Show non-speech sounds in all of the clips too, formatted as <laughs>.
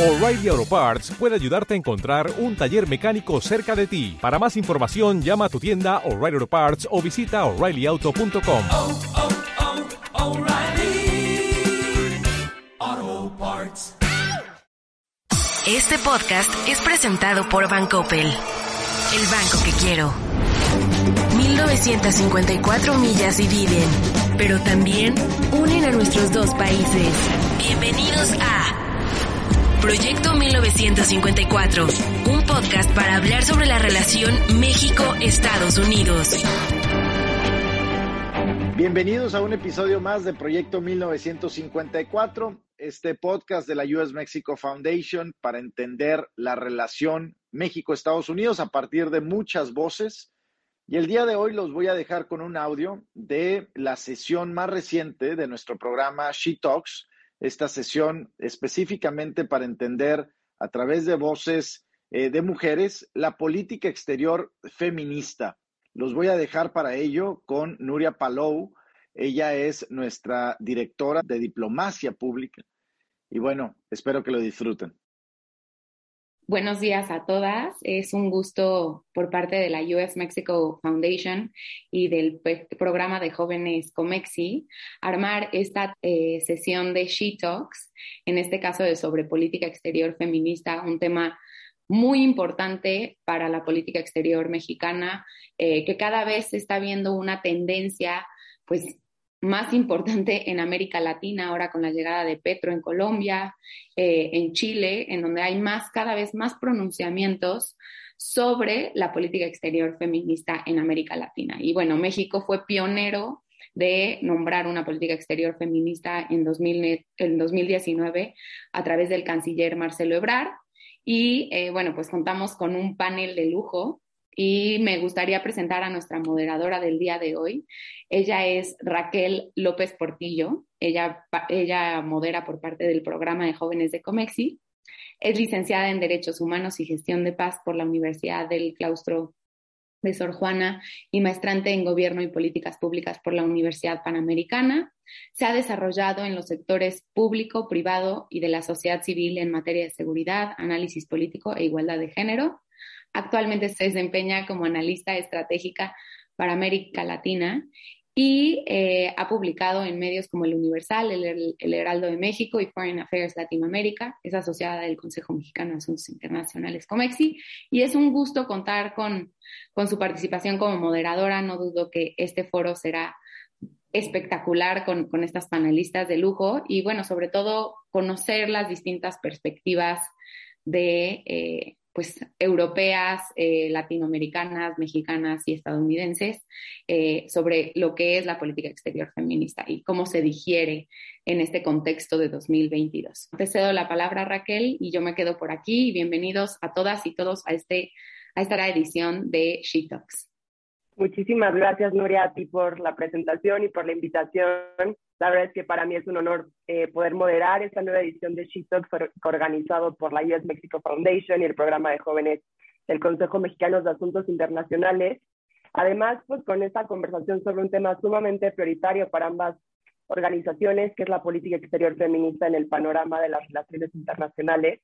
O'Reilly Auto Parts puede ayudarte a encontrar un taller mecánico cerca de ti. Para más información, llama a tu tienda O'Reilly Auto Parts o visita oreillyauto.com. oh, oh, O'Reilly Auto Parts. Este podcast es presentado por Bancoppel. El banco que quiero. 1954 millas dividen, pero también unen a nuestros dos países. Bienvenidos a Proyecto 1954, un podcast para hablar sobre la relación México-Estados Unidos. Bienvenidos a un episodio más de Proyecto 1954, este podcast de la US Mexico Foundation para entender la relación México-Estados Unidos a partir de muchas voces. Y el día de hoy los voy a dejar con un audio de la sesión más reciente de nuestro programa She Talks, esta sesión específicamente para entender a través de voces eh, de mujeres la política exterior feminista. Los voy a dejar para ello con Nuria Palou. Ella es nuestra directora de diplomacia pública. Y bueno, espero que lo disfruten. Buenos días a todas. Es un gusto por parte de la US Mexico Foundation y del programa de jóvenes Comexi armar esta eh, sesión de She Talks, en este caso de sobre política exterior feminista, un tema muy importante para la política exterior mexicana, eh, que cada vez se está viendo una tendencia pues más importante en América Latina, ahora con la llegada de Petro en Colombia, eh, en Chile, en donde hay más, cada vez más pronunciamientos sobre la política exterior feminista en América Latina. Y bueno, México fue pionero de nombrar una política exterior feminista en, 2000, en 2019 a través del canciller Marcelo Ebrard. Y eh, bueno, pues contamos con un panel de lujo y me gustaría presentar a nuestra moderadora del día de hoy. Ella es Raquel López Portillo. Ella, ella modera por parte del programa de jóvenes de Comexi. Es licenciada en Derechos Humanos y Gestión de Paz por la Universidad del Claustro de Sor Juana y maestrante en Gobierno y Políticas Públicas por la Universidad Panamericana. Se ha desarrollado en los sectores público, privado y de la sociedad civil en materia de seguridad, análisis político e igualdad de género. Actualmente se desempeña como analista estratégica para América Latina y eh, ha publicado en medios como El Universal, el, Heraldo de México y Foreign Affairs Latinoamérica. Es asociada del Consejo Mexicano de Asuntos Internacionales, COMEXI, y es un gusto contar con, con su participación como moderadora. No dudo que este foro será espectacular con, con estas panelistas de lujo y, bueno, sobre todo conocer las distintas perspectivas de... Eh, pues europeas, eh, latinoamericanas, mexicanas y estadounidenses eh, sobre lo que es la política exterior feminista y cómo se digiere en este contexto de 2022. Te cedo la palabra Raquel y yo me quedo por aquí. Bienvenidos a todas y todos a, este, a esta edición de She Talks. Muchísimas gracias, Nuria, a ti por la presentación y por la invitación. La verdad es que para mí es un honor eh, poder moderar esta nueva edición de She Talks organizado por la US Mexico Foundation y el programa de jóvenes del Consejo Mexicano de Asuntos Internacionales. Además, pues con esta conversación sobre un tema sumamente prioritario para ambas organizaciones, que es la política exterior feminista en el panorama de las relaciones internacionales.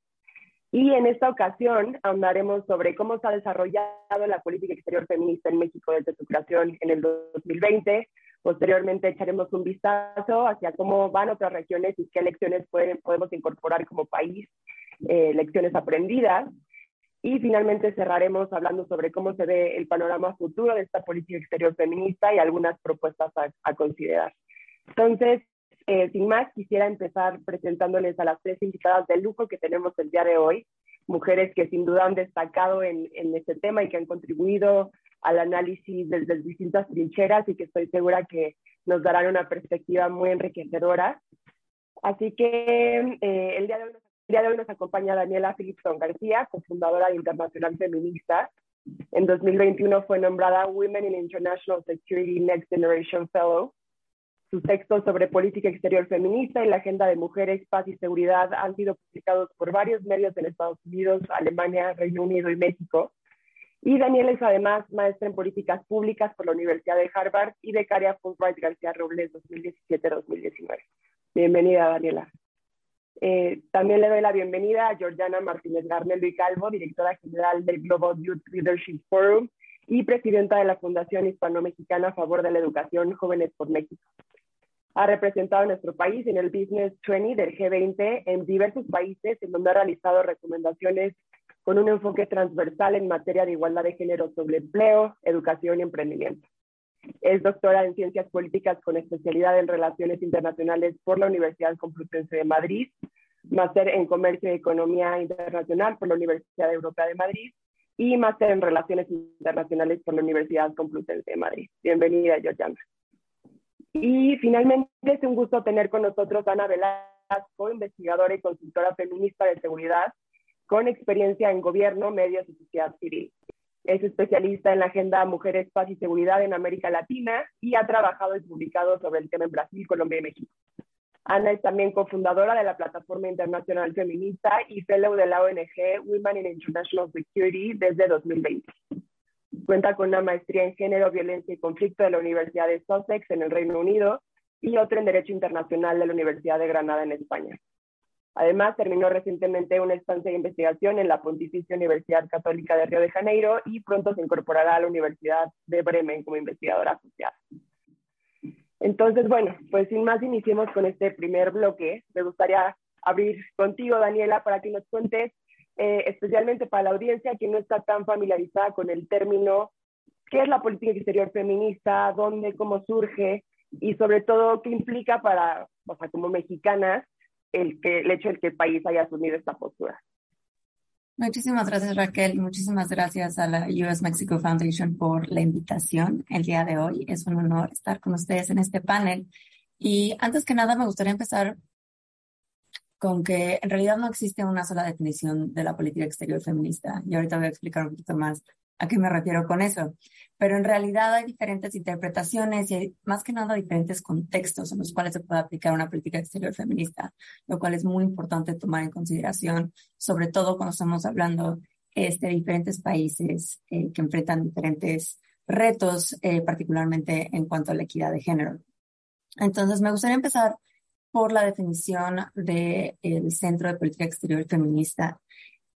Y en esta ocasión hablaremos sobre cómo se ha desarrollado la política exterior feminista en México desde su creación en el 2020. Posteriormente echaremos un vistazo hacia cómo van otras regiones y qué lecciones pueden, podemos incorporar como país, eh, lecciones aprendidas. Y finalmente cerraremos hablando sobre cómo se ve el panorama futuro de esta política exterior feminista y algunas propuestas a, a considerar. Entonces, eh, sin más, quisiera empezar presentándoles a las tres invitadas de lujo que tenemos el día de hoy, mujeres que sin duda han destacado en, en este tema y que han contribuido al análisis desde distintas trincheras y que estoy segura que nos darán una perspectiva muy enriquecedora. Así que eh, el, día de hoy, el, día de hoy, nos acompaña Daniela Philipson García, cofundadora de Internacional Feminista. En 2021 fue nombrada Women in International Security Next Generation Fellow sus textos sobre política exterior feminista y la agenda de mujeres, paz y seguridad han sido publicados por varios medios en Estados Unidos, Alemania, Reino Unido y México. Y Daniela es además maestra en políticas públicas por la Universidad de Harvard y becaria Fulbright García Robles 2017-2019. Bienvenida, Daniela. Eh, también le doy la bienvenida a Georgiana Martínez Garnelo y Calvo, directora general del Global Youth Leadership Forum y presidenta de la Fundación Hispano-Mexicana a favor de la educación Jóvenes por México. Ha representado a nuestro país en el Business 20 del G20 en diversos países, en donde ha realizado recomendaciones con un enfoque transversal en materia de igualdad de género sobre empleo, educación y emprendimiento. Es doctora en Ciencias Políticas con especialidad en Relaciones Internacionales por la Universidad Complutense de Madrid, máster en Comercio y Economía Internacional por la Universidad Europea de Madrid y máster en Relaciones Internacionales por la Universidad Complutense de Madrid. Bienvenida, Georgiana. Y finalmente es un gusto tener con nosotros a Ana Velasco, investigadora y consultora feminista de seguridad con experiencia en gobierno, medios y sociedad civil. Es especialista en la agenda Mujeres, Paz y Seguridad en América Latina y ha trabajado y publicado sobre el tema en Brasil, Colombia y México. Ana es también cofundadora de la Plataforma Internacional Feminista y fellow de la ONG Women in International Security desde 2020. Cuenta con una maestría en género, violencia y conflicto de la Universidad de Sussex en el Reino Unido y otra en Derecho Internacional de la Universidad de Granada en España. Además, terminó recientemente una estancia de investigación en la Pontificia Universidad Católica de Río de Janeiro y pronto se incorporará a la Universidad de Bremen como investigadora asociada. Entonces, bueno, pues sin más iniciemos con este primer bloque. Me gustaría abrir contigo, Daniela, para que nos cuentes, eh, especialmente para la audiencia que no está tan familiarizada con el término, qué es la política exterior feminista, dónde, cómo surge y sobre todo qué implica para, o sea, como mexicanas, el, que, el hecho de que el país haya asumido esta postura. Muchísimas gracias Raquel, muchísimas gracias a la US Mexico Foundation por la invitación el día de hoy. Es un honor estar con ustedes en este panel. Y antes que nada me gustaría empezar con que en realidad no existe una sola definición de la política exterior feminista. Y ahorita voy a explicar un poquito más a qué me refiero con eso. Pero en realidad hay diferentes interpretaciones y hay más que nada diferentes contextos en los cuales se puede aplicar una política exterior feminista, lo cual es muy importante tomar en consideración, sobre todo cuando estamos hablando este, de diferentes países eh, que enfrentan diferentes retos, eh, particularmente en cuanto a la equidad de género. Entonces, me gustaría empezar por la definición del Centro de Política Exterior Feminista.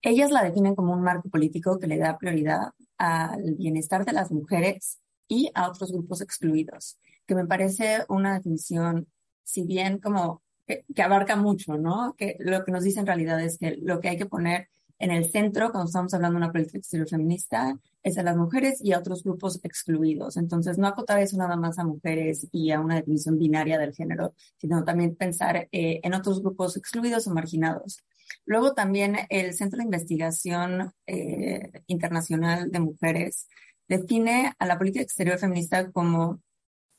Ellas la definen como un marco político que le da prioridad al bienestar de las mujeres y a otros grupos excluidos, que me parece una definición, si bien como que, abarca mucho, ¿no? Que lo que nos dice en realidad es que lo que hay que poner en el centro, cuando estamos hablando de una política exterior feminista, es a las mujeres y a otros grupos excluidos. Entonces, no acotar eso nada más a mujeres y a una definición binaria del género, sino también pensar eh, en otros grupos excluidos o marginados. Luego también el Centro de Investigación eh, Internacional de Mujeres define a la política exterior feminista como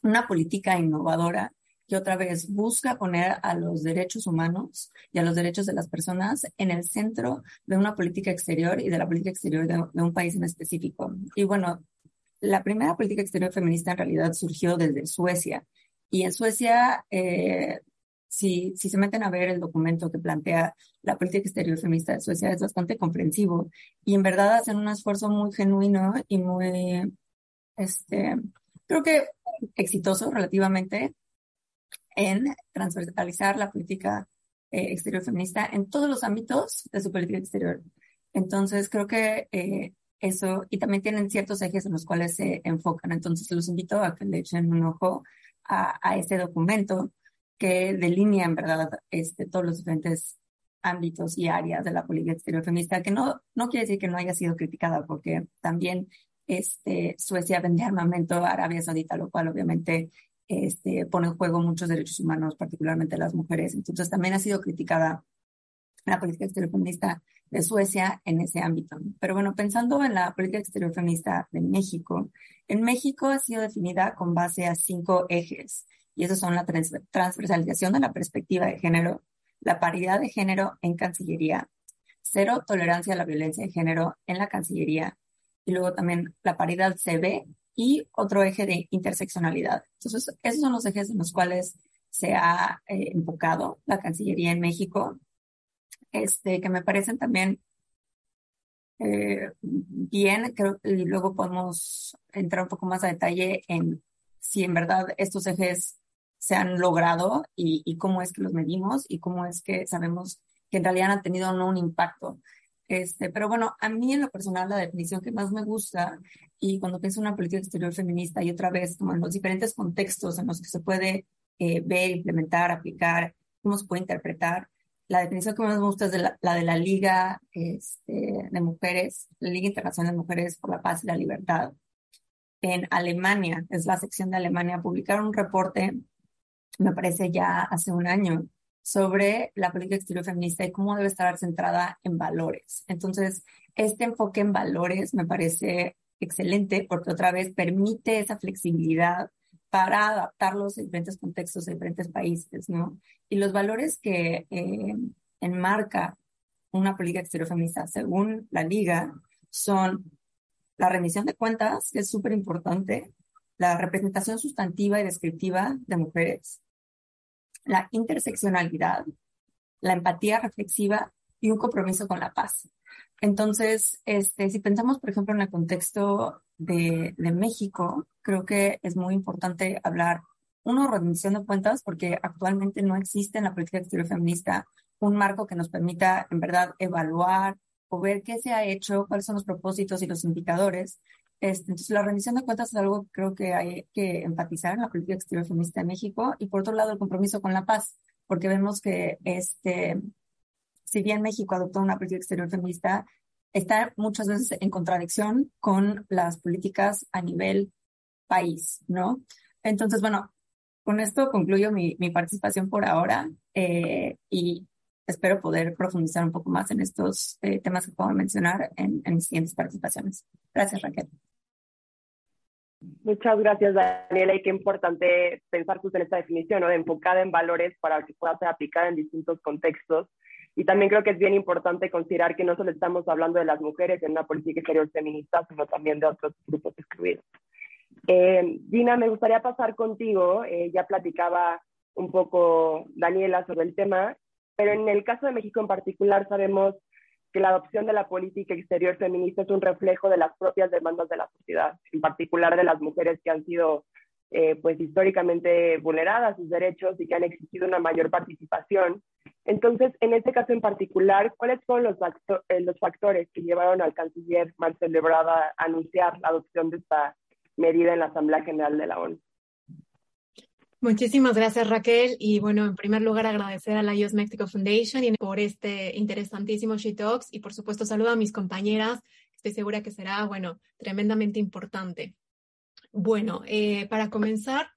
una política innovadora que otra vez busca poner a los derechos humanos y a los derechos de las personas en el centro de una política exterior y de la política exterior de, un país en específico. Y bueno, la primera política exterior feminista en realidad surgió desde Suecia. Y en Suecia eh, si, si se meten a ver el documento que plantea la política exterior feminista de Suecia, es bastante comprensivo y en verdad hacen un esfuerzo muy genuino y muy, este, creo que exitoso relativamente en transversalizar la política eh, exterior feminista en todos los ámbitos de su política exterior. Entonces, creo que eh, eso, y también tienen ciertos ejes en los cuales se enfocan. Entonces, los invito a que le echen un ojo a, a este documento que delinea en verdad este, todos los diferentes ámbitos y áreas de la política exterior feminista, que no, no quiere decir que no haya sido criticada, porque también este, Suecia vende armamento a Arabia Saudita, lo cual obviamente este, pone en juego muchos derechos humanos, particularmente las mujeres. Entonces también ha sido criticada la política exterior feminista de Suecia en ese ámbito. Pero bueno, pensando en la política exterior feminista de México, en México ha sido definida con base a cinco ejes y esos son la transversalización de la perspectiva de género, la paridad de género en Cancillería, cero tolerancia a la violencia de género en la Cancillería, y luego también la paridad CB y otro eje de interseccionalidad. Entonces, esos son los ejes en los cuales se ha eh, enfocado la Cancillería en México, este, que me parecen también eh, bien, creo que luego podemos entrar un poco más a detalle en si en verdad estos ejes se han logrado y, y, cómo es que los medimos y cómo es que sabemos que en realidad han tenido no un impacto. Este, pero bueno, a mí en lo personal la definición que más me gusta y cuando pienso en una política exterior feminista y otra vez como en los diferentes contextos en los que se puede eh, ver, implementar, aplicar, cómo se puede interpretar, la definición que más me gusta es de la, la, de la Liga este, de Mujeres, la Liga Internacional de Mujeres por la Paz y la Libertad. En Alemania, es la sección de Alemania, publicaron un reporte, me parece ya hace un año, sobre la política exterior feminista y cómo debe estar centrada en valores. Entonces, este enfoque en valores me parece excelente porque otra vez permite esa flexibilidad para adaptarlos a diferentes contextos, a diferentes países, ¿no? Y los valores que eh, enmarca una política exterior feminista, según la Liga, son la rendición de cuentas, que es súper importante, la representación sustantiva y descriptiva de mujeres, la interseccionalidad, la empatía reflexiva y un compromiso con la paz. Entonces, este, si pensamos, por ejemplo, en el contexto de, de México, creo que es muy importante hablar, uno, rendición de cuentas, porque actualmente no existe en la política exterior feminista un marco que nos permita, en verdad, evaluar o ver qué se ha hecho, cuáles son los propósitos y los indicadores este, entonces, la rendición de cuentas es algo que creo que hay que enfatizar en la política exterior feminista de México. Y por otro lado, el compromiso con la paz, porque vemos que, este, si bien México adoptó una política exterior feminista, está muchas veces en contradicción con las políticas a nivel país, ¿no? Entonces, bueno, con esto concluyo mi, mi participación por ahora eh, y espero poder profundizar un poco más en estos eh, temas que puedo mencionar en, en mis siguientes participaciones. Gracias, Raquel. Muchas gracias, Daniela. Y qué importante pensar justo en esta definición, ¿no? Enfocada en valores para que pueda ser aplicada en distintos contextos. Y también creo que es bien importante considerar que no solo estamos hablando de las mujeres en una política exterior feminista, sino también de otros grupos excluidos. Eh, Gina, me gustaría pasar contigo. Eh, ya platicaba un poco Daniela sobre el tema, pero en el caso de México en particular sabemos que la adopción de la política exterior feminista es un reflejo de las propias demandas de la sociedad, en particular de las mujeres que han sido eh, pues históricamente vulneradas sus derechos y que han exigido una mayor participación. Entonces, en este caso en particular, ¿cuáles fueron los, eh, los factores que llevaron al canciller Marcel Ebrard a anunciar la adopción de esta medida en la Asamblea General de la ONU? Muchísimas gracias Raquel y bueno, en primer lugar agradecer a la US Mexico Foundation por este interesantísimo She Talks y por supuesto saludo a mis compañeras, estoy segura que será, bueno, tremendamente importante. Bueno, eh, para comenzar,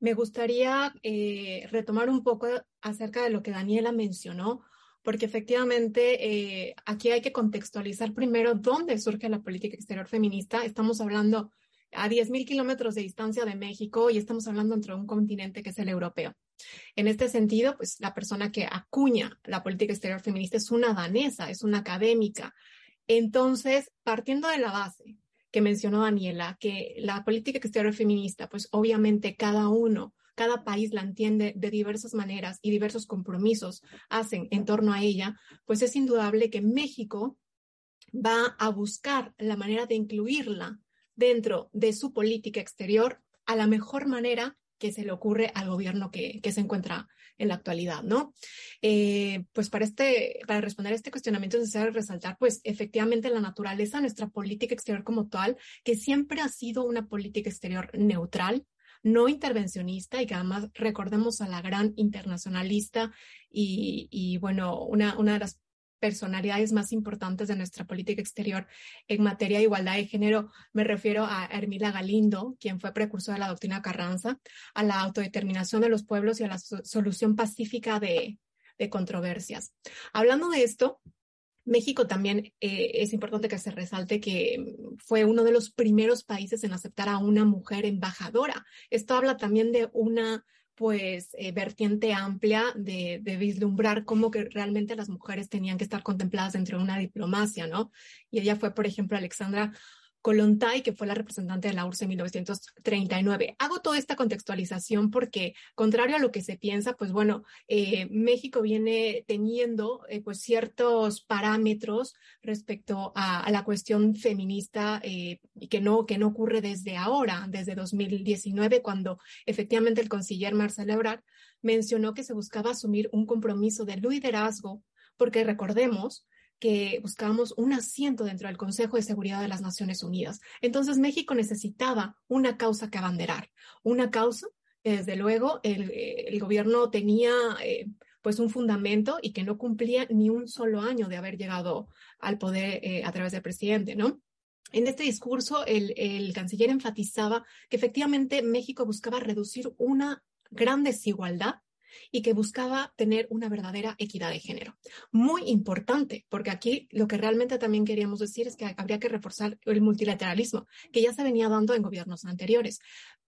me gustaría eh, retomar un poco acerca de lo que Daniela mencionó, porque efectivamente eh, aquí hay que contextualizar primero dónde surge la política exterior feminista. Estamos hablando a 10.000 kilómetros de distancia de México y estamos hablando entre un continente que es el europeo. En este sentido, pues la persona que acuña la política exterior feminista es una danesa, es una académica. Entonces, partiendo de la base que mencionó Daniela, que la política exterior feminista, pues obviamente cada uno, cada país la entiende de diversas maneras y diversos compromisos hacen en torno a ella, pues es indudable que México va a buscar la manera de incluirla dentro de su política exterior a la mejor manera que se le ocurre al gobierno que, que se encuentra en la actualidad, ¿no? Eh, pues para, este, para responder a este cuestionamiento es necesario resaltar, pues efectivamente la naturaleza de nuestra política exterior como tal, que siempre ha sido una política exterior neutral, no intervencionista y que además recordemos a la gran internacionalista y, y bueno, una, una de las personalidades más importantes de nuestra política exterior en materia de igualdad de género. Me refiero a Hermila Galindo, quien fue precursor de la doctrina Carranza, a la autodeterminación de los pueblos y a la solución pacífica de, de controversias. Hablando de esto, México también eh, es importante que se resalte que fue uno de los primeros países en aceptar a una mujer embajadora. Esto habla también de una pues eh, vertiente amplia de, de, vislumbrar cómo que realmente las mujeres tenían que estar contempladas dentro de una diplomacia, ¿no? Y ella fue, por ejemplo, Alexandra Kolontai, que fue la representante de la URSS en 1939. Hago toda esta contextualización porque, contrario a lo que se piensa, pues bueno, eh, México viene teniendo eh, pues ciertos parámetros respecto a, la cuestión feminista eh, que no, que no ocurre desde ahora, desde 2019, cuando efectivamente el canciller Marcelo Ebrard mencionó que se buscaba asumir un compromiso de liderazgo, porque recordemos que buscábamos un asiento dentro del Consejo de Seguridad de las Naciones Unidas. Entonces México necesitaba una causa que abanderar, una causa que desde luego el, el gobierno tenía eh, pues un fundamento y que no cumplía ni un solo año de haber llegado al poder eh, a través del presidente, ¿no? En este discurso, el, canciller enfatizaba que efectivamente México buscaba reducir una gran desigualdad y que buscaba tener una verdadera equidad de género. Muy importante, porque aquí lo que realmente también queríamos decir es que habría que reforzar el multilateralismo, que ya se venía dando en gobiernos anteriores.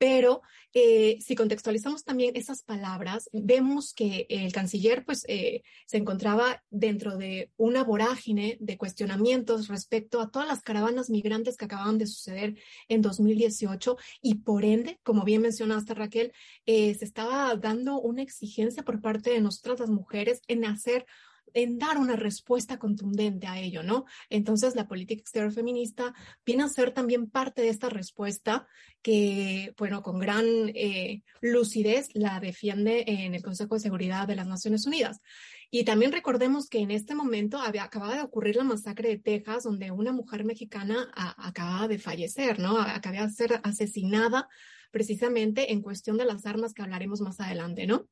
Pero eh, si contextualizamos también esas palabras, vemos que el canciller pues, eh, se encontraba dentro de una vorágine de cuestionamientos respecto a todas las caravanas migrantes que acababan de suceder en 2018 y por ende, como bien mencionaste Raquel, eh, se estaba dando una exigencia por parte de nosotras las mujeres en hacer en dar una respuesta contundente a ello, ¿no? Entonces, la política exterior feminista viene a ser también parte de esta respuesta que, bueno, con gran eh, lucidez la defiende en el Consejo de Seguridad de las Naciones Unidas. Y también recordemos que en este momento había, acababa de ocurrir la masacre de Texas, donde una mujer mexicana acababa de fallecer, ¿no? Acababa de ser asesinada precisamente en cuestión de las armas que hablaremos más adelante, ¿no?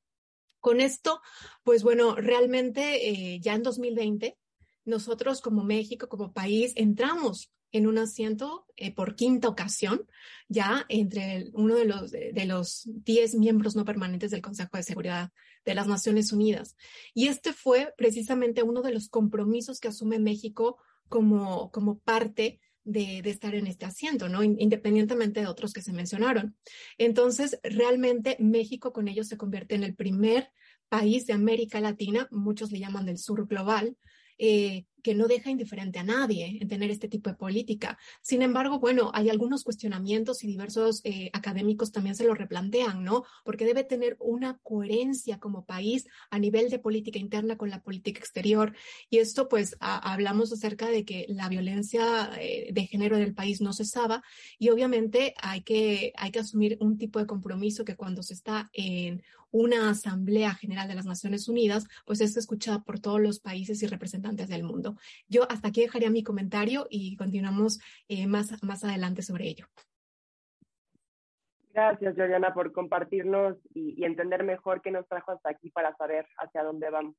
Con esto, pues bueno, realmente eh, ya en 2020, nosotros como México, como país, entramos en un asiento eh, por quinta ocasión, ya entre uno de los, de, los 10 miembros no permanentes del Consejo de Seguridad de las Naciones Unidas. Y este fue precisamente uno de los compromisos que asume México como, como parte de, estar en este asiento, ¿no? Independientemente de otros que se mencionaron. Entonces, realmente México con ello se convierte en el primer país de América Latina, muchos le llaman del sur global, eh, que no deja indiferente a nadie en tener este tipo de política. Sin embargo, bueno, hay algunos cuestionamientos y diversos eh, académicos también se lo replantean, ¿no? Porque debe tener una coherencia como país a nivel de política interna con la política exterior. Y esto, pues, hablamos acerca de que la violencia eh, de género del país no cesaba y obviamente hay que, hay que asumir un tipo de compromiso que cuando se está en una Asamblea General de las Naciones Unidas, pues es escuchada por todos los países y representantes del mundo. Yo hasta aquí dejaría mi comentario y continuamos eh, más, más adelante sobre ello. Gracias, Georgiana, por compartirnos y, y, entender mejor qué nos trajo hasta aquí para saber hacia dónde vamos.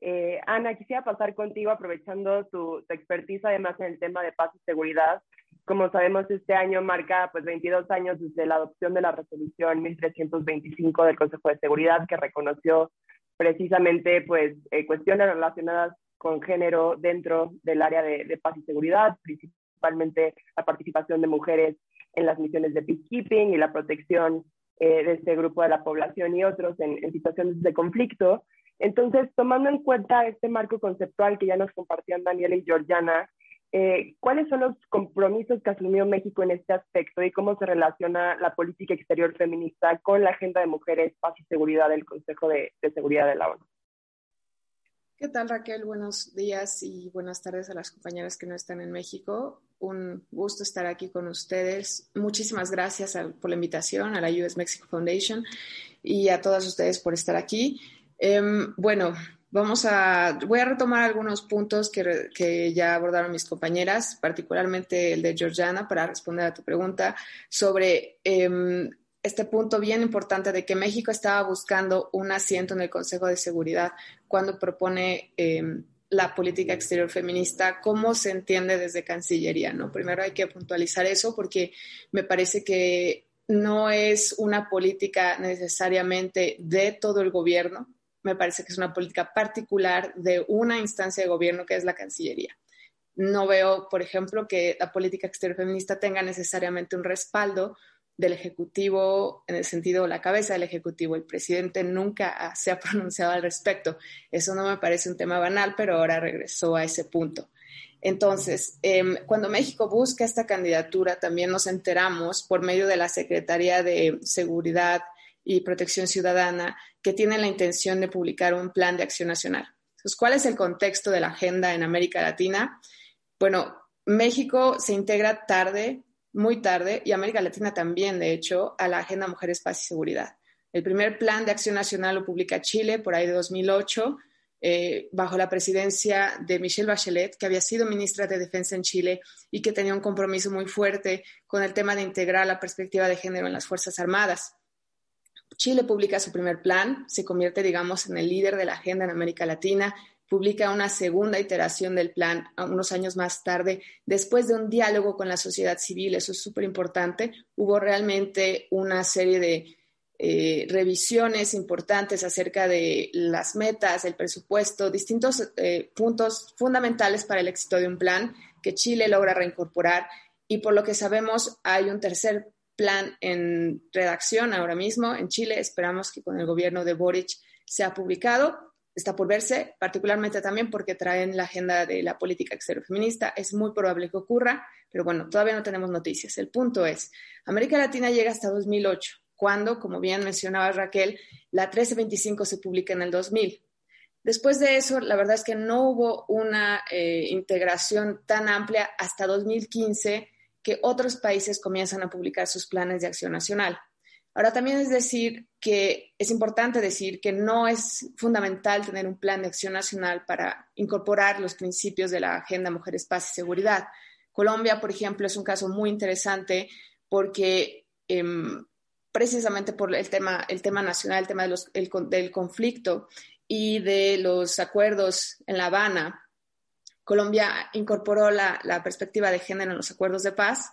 Eh, Ana, quisiera pasar contigo aprovechando tu, tu, expertise además en el tema de paz y seguridad. Como sabemos, este año marca pues 22 años desde la adopción de la resolución 1325 del Consejo de Seguridad que reconoció precisamente pues eh, cuestiones relacionadas con género dentro del área de, de, paz y seguridad, principalmente la participación de mujeres en las misiones de peacekeeping y la protección eh, de este grupo de la población y otros en, en, situaciones de conflicto. Entonces, tomando en cuenta este marco conceptual que ya nos compartían Daniela y Georgiana, eh, ¿cuáles son los compromisos que asumió México en este aspecto y cómo se relaciona la política exterior feminista con la agenda de mujeres, paz y seguridad del Consejo de, Seguridad de la ONU? ¿Qué tal Raquel? Buenos días y buenas tardes a las compañeras que no están en México. Un gusto estar aquí con ustedes. Muchísimas gracias por la invitación a la US Mexico Foundation y a todas ustedes por estar aquí. Eh, bueno, vamos a, voy a retomar algunos puntos que, que, ya abordaron mis compañeras, particularmente el de Georgiana, para responder a tu pregunta sobre eh, este punto bien importante de que México estaba buscando un asiento en el Consejo de Seguridad cuando propone eh, la política exterior feminista, cómo se entiende desde Cancillería, ¿no? Primero hay que puntualizar eso porque me parece que no es una política necesariamente de todo el gobierno, me parece que es una política particular de una instancia de gobierno que es la Cancillería. No veo, por ejemplo, que la política exterior feminista tenga necesariamente un respaldo del Ejecutivo, en el sentido la cabeza del Ejecutivo. El presidente nunca se ha <laughs> pronunciado al respecto. Eso no me parece un tema banal, pero ahora regresó a ese punto. Entonces, em, cuando México busca esta candidatura, también nos enteramos por medio de la Secretaría de Seguridad y Protección Ciudadana que tienen la intención de publicar un plan de acción nacional. Entonces, ¿cuál es el contexto de la agenda en América Latina? Bueno, México se integra tarde, muy tarde, y América Latina también, de hecho, a la Agenda Mujeres, Paz y Seguridad. El primer plan de acción nacional lo publica Chile por ahí de 2008 eh, bajo la presidencia de Michelle Bachelet, que había sido ministra de Defensa en Chile y que tenía un compromiso muy fuerte con el tema de integrar la perspectiva de género en las Fuerzas Armadas. Chile publica su primer plan, se convierte, digamos, en el líder de la agenda en América Latina, publica una segunda iteración del plan unos años más tarde, después de un diálogo con la sociedad civil, eso es súper importante, hubo realmente una serie de eh, revisiones importantes acerca de las metas, el presupuesto, distintos eh, puntos fundamentales para el éxito de un plan que Chile logra reincorporar y por lo que sabemos hay un tercer plan en redacción ahora mismo en Chile. Esperamos que con el gobierno de Boric sea publicado. Está por verse, particularmente también porque traen la agenda de la política exterior feminista. Es muy probable que ocurra, pero bueno, todavía no tenemos noticias. El punto es, América Latina llega hasta 2008 cuando, como bien mencionaba Raquel, la 1325 se publica en el 2000. Después de eso, la verdad es que no hubo una eh, integración tan amplia hasta 2015 que otros países comienzan a publicar sus planes de acción nacional. Ahora también es decir que es importante decir que no es fundamental tener un plan de acción nacional para incorporar los principios de la Agenda Mujeres, Paz y Seguridad. Colombia, por ejemplo, es un caso muy interesante porque em, precisamente por el tema, el tema nacional, el tema del conflicto y de los acuerdos en La Habana. Colombia incorporó la, perspectiva de género en los acuerdos de paz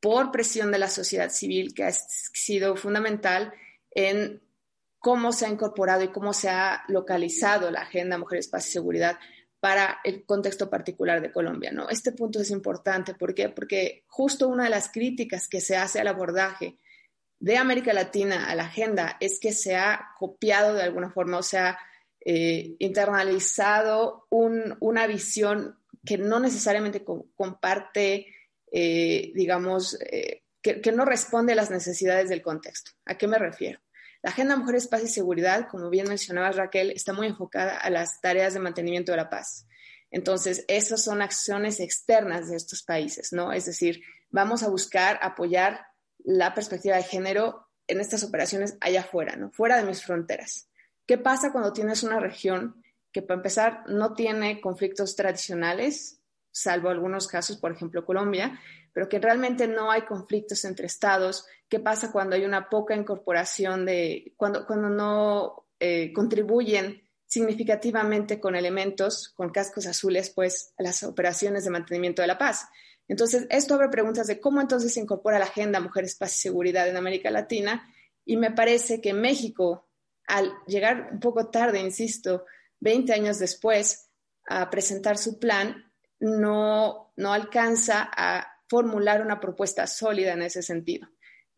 por presión de la sociedad civil, que ha sido fundamental en cómo se ha incorporado y cómo se ha localizado la agenda Mujeres, Paz y Seguridad para el contexto particular de Colombia. ¿no? Este punto es importante. ¿Por qué? Porque justo una de las críticas que se hace al abordaje de América Latina a la agenda es que se ha copiado de alguna forma, o sea, eh, internalizado una visión que no necesariamente comparte, eh, digamos, eh, que, no responde a las necesidades del contexto. ¿A qué me refiero? La Agenda Mujeres, Paz y Seguridad, como bien mencionaba Raquel, está muy enfocada a las tareas de mantenimiento de la paz. Entonces, esas son acciones externas de estos países, ¿no? Es decir, vamos a buscar apoyar la perspectiva de género en estas operaciones allá afuera, ¿no? fuera de mis fronteras. ¿Qué pasa cuando tienes una región que, para empezar, no tiene conflictos tradicionales, salvo algunos casos, por ejemplo, Colombia, pero que realmente no hay conflictos entre estados? ¿Qué pasa cuando hay una poca incorporación de, cuando, cuando no eh, contribuyen significativamente con elementos, con cascos azules, pues, a las operaciones de mantenimiento de la paz? Entonces, esto abre preguntas de cómo entonces se incorpora la agenda Mujeres, Paz y Seguridad en América Latina. Y me parece que México, al llegar un poco tarde, insisto, 20 años después, a presentar su plan, no, no alcanza a formular una propuesta sólida en ese sentido.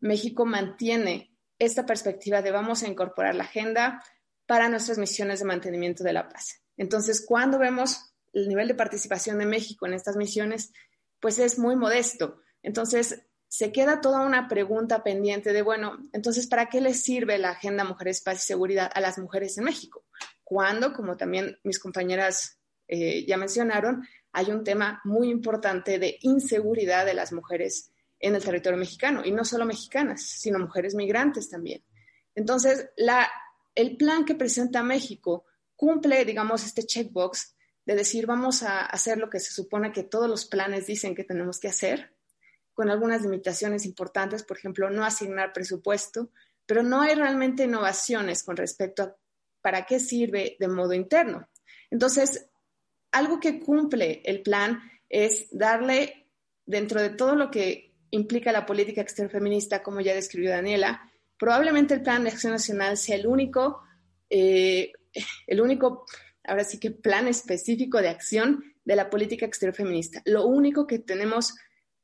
México mantiene esta perspectiva de vamos a incorporar la agenda para nuestras misiones de mantenimiento de la paz. Entonces, cuando vemos el nivel de participación de México en estas misiones, pues es muy modesto. Entonces, se queda toda una pregunta pendiente de, bueno, entonces, ¿para qué les sirve la Agenda Mujeres, Paz y Seguridad a las mujeres en México? Cuando, como también mis compañeras eh, ya mencionaron, hay un tema muy importante de inseguridad de las mujeres en el territorio mexicano, y no solo mexicanas, sino mujeres migrantes también. Entonces, la, el plan que presenta México cumple, digamos, este checkbox de decir vamos a hacer lo que se supone que todos los planes dicen que tenemos que hacer, con algunas limitaciones importantes, por ejemplo, no asignar presupuesto, pero no hay realmente innovaciones con respecto a para qué sirve de modo interno. Entonces, algo que cumple el plan es darle, dentro de todo lo que implica la política exterior feminista, como ya describió Daniela, probablemente el Plan de Acción Nacional sea el único, eh, el único ahora sí que plan específico de acción de la política exterior feminista. Lo único que tenemos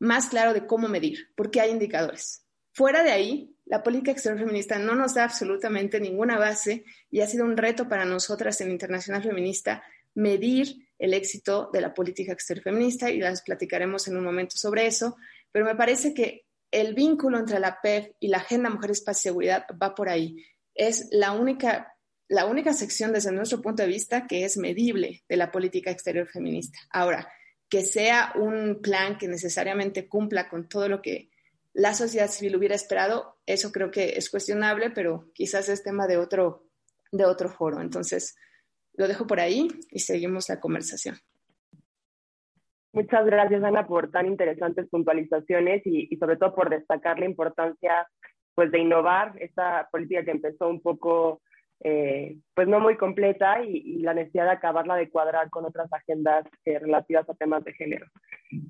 más claro de cómo medir, porque hay indicadores. Fuera de ahí, la política exterior feminista no nos da absolutamente ninguna base y ha sido un reto para nosotras en Internacional Feminista medir el éxito de la política exterior feminista y las platicaremos en un momento sobre eso, pero me parece que el vínculo entre la PEF y la Agenda Mujeres, Paz y Seguridad va por ahí. Es la única, la única sección desde nuestro punto de vista que es medible de la política exterior feminista. Ahora, que sea un plan que necesariamente cumpla con todo lo que la sociedad civil hubiera esperado, eso creo que es cuestionable, pero quizás es tema de otro, de otro foro. Entonces, lo dejo por ahí y seguimos la conversación. Muchas gracias, Ana, por tan interesantes puntualizaciones y, y, sobre todo por destacar la importancia pues, de innovar esta política que empezó un poco eh, pues no muy completa y, y, la necesidad de acabarla de cuadrar con otras agendas eh, relativas a temas de género.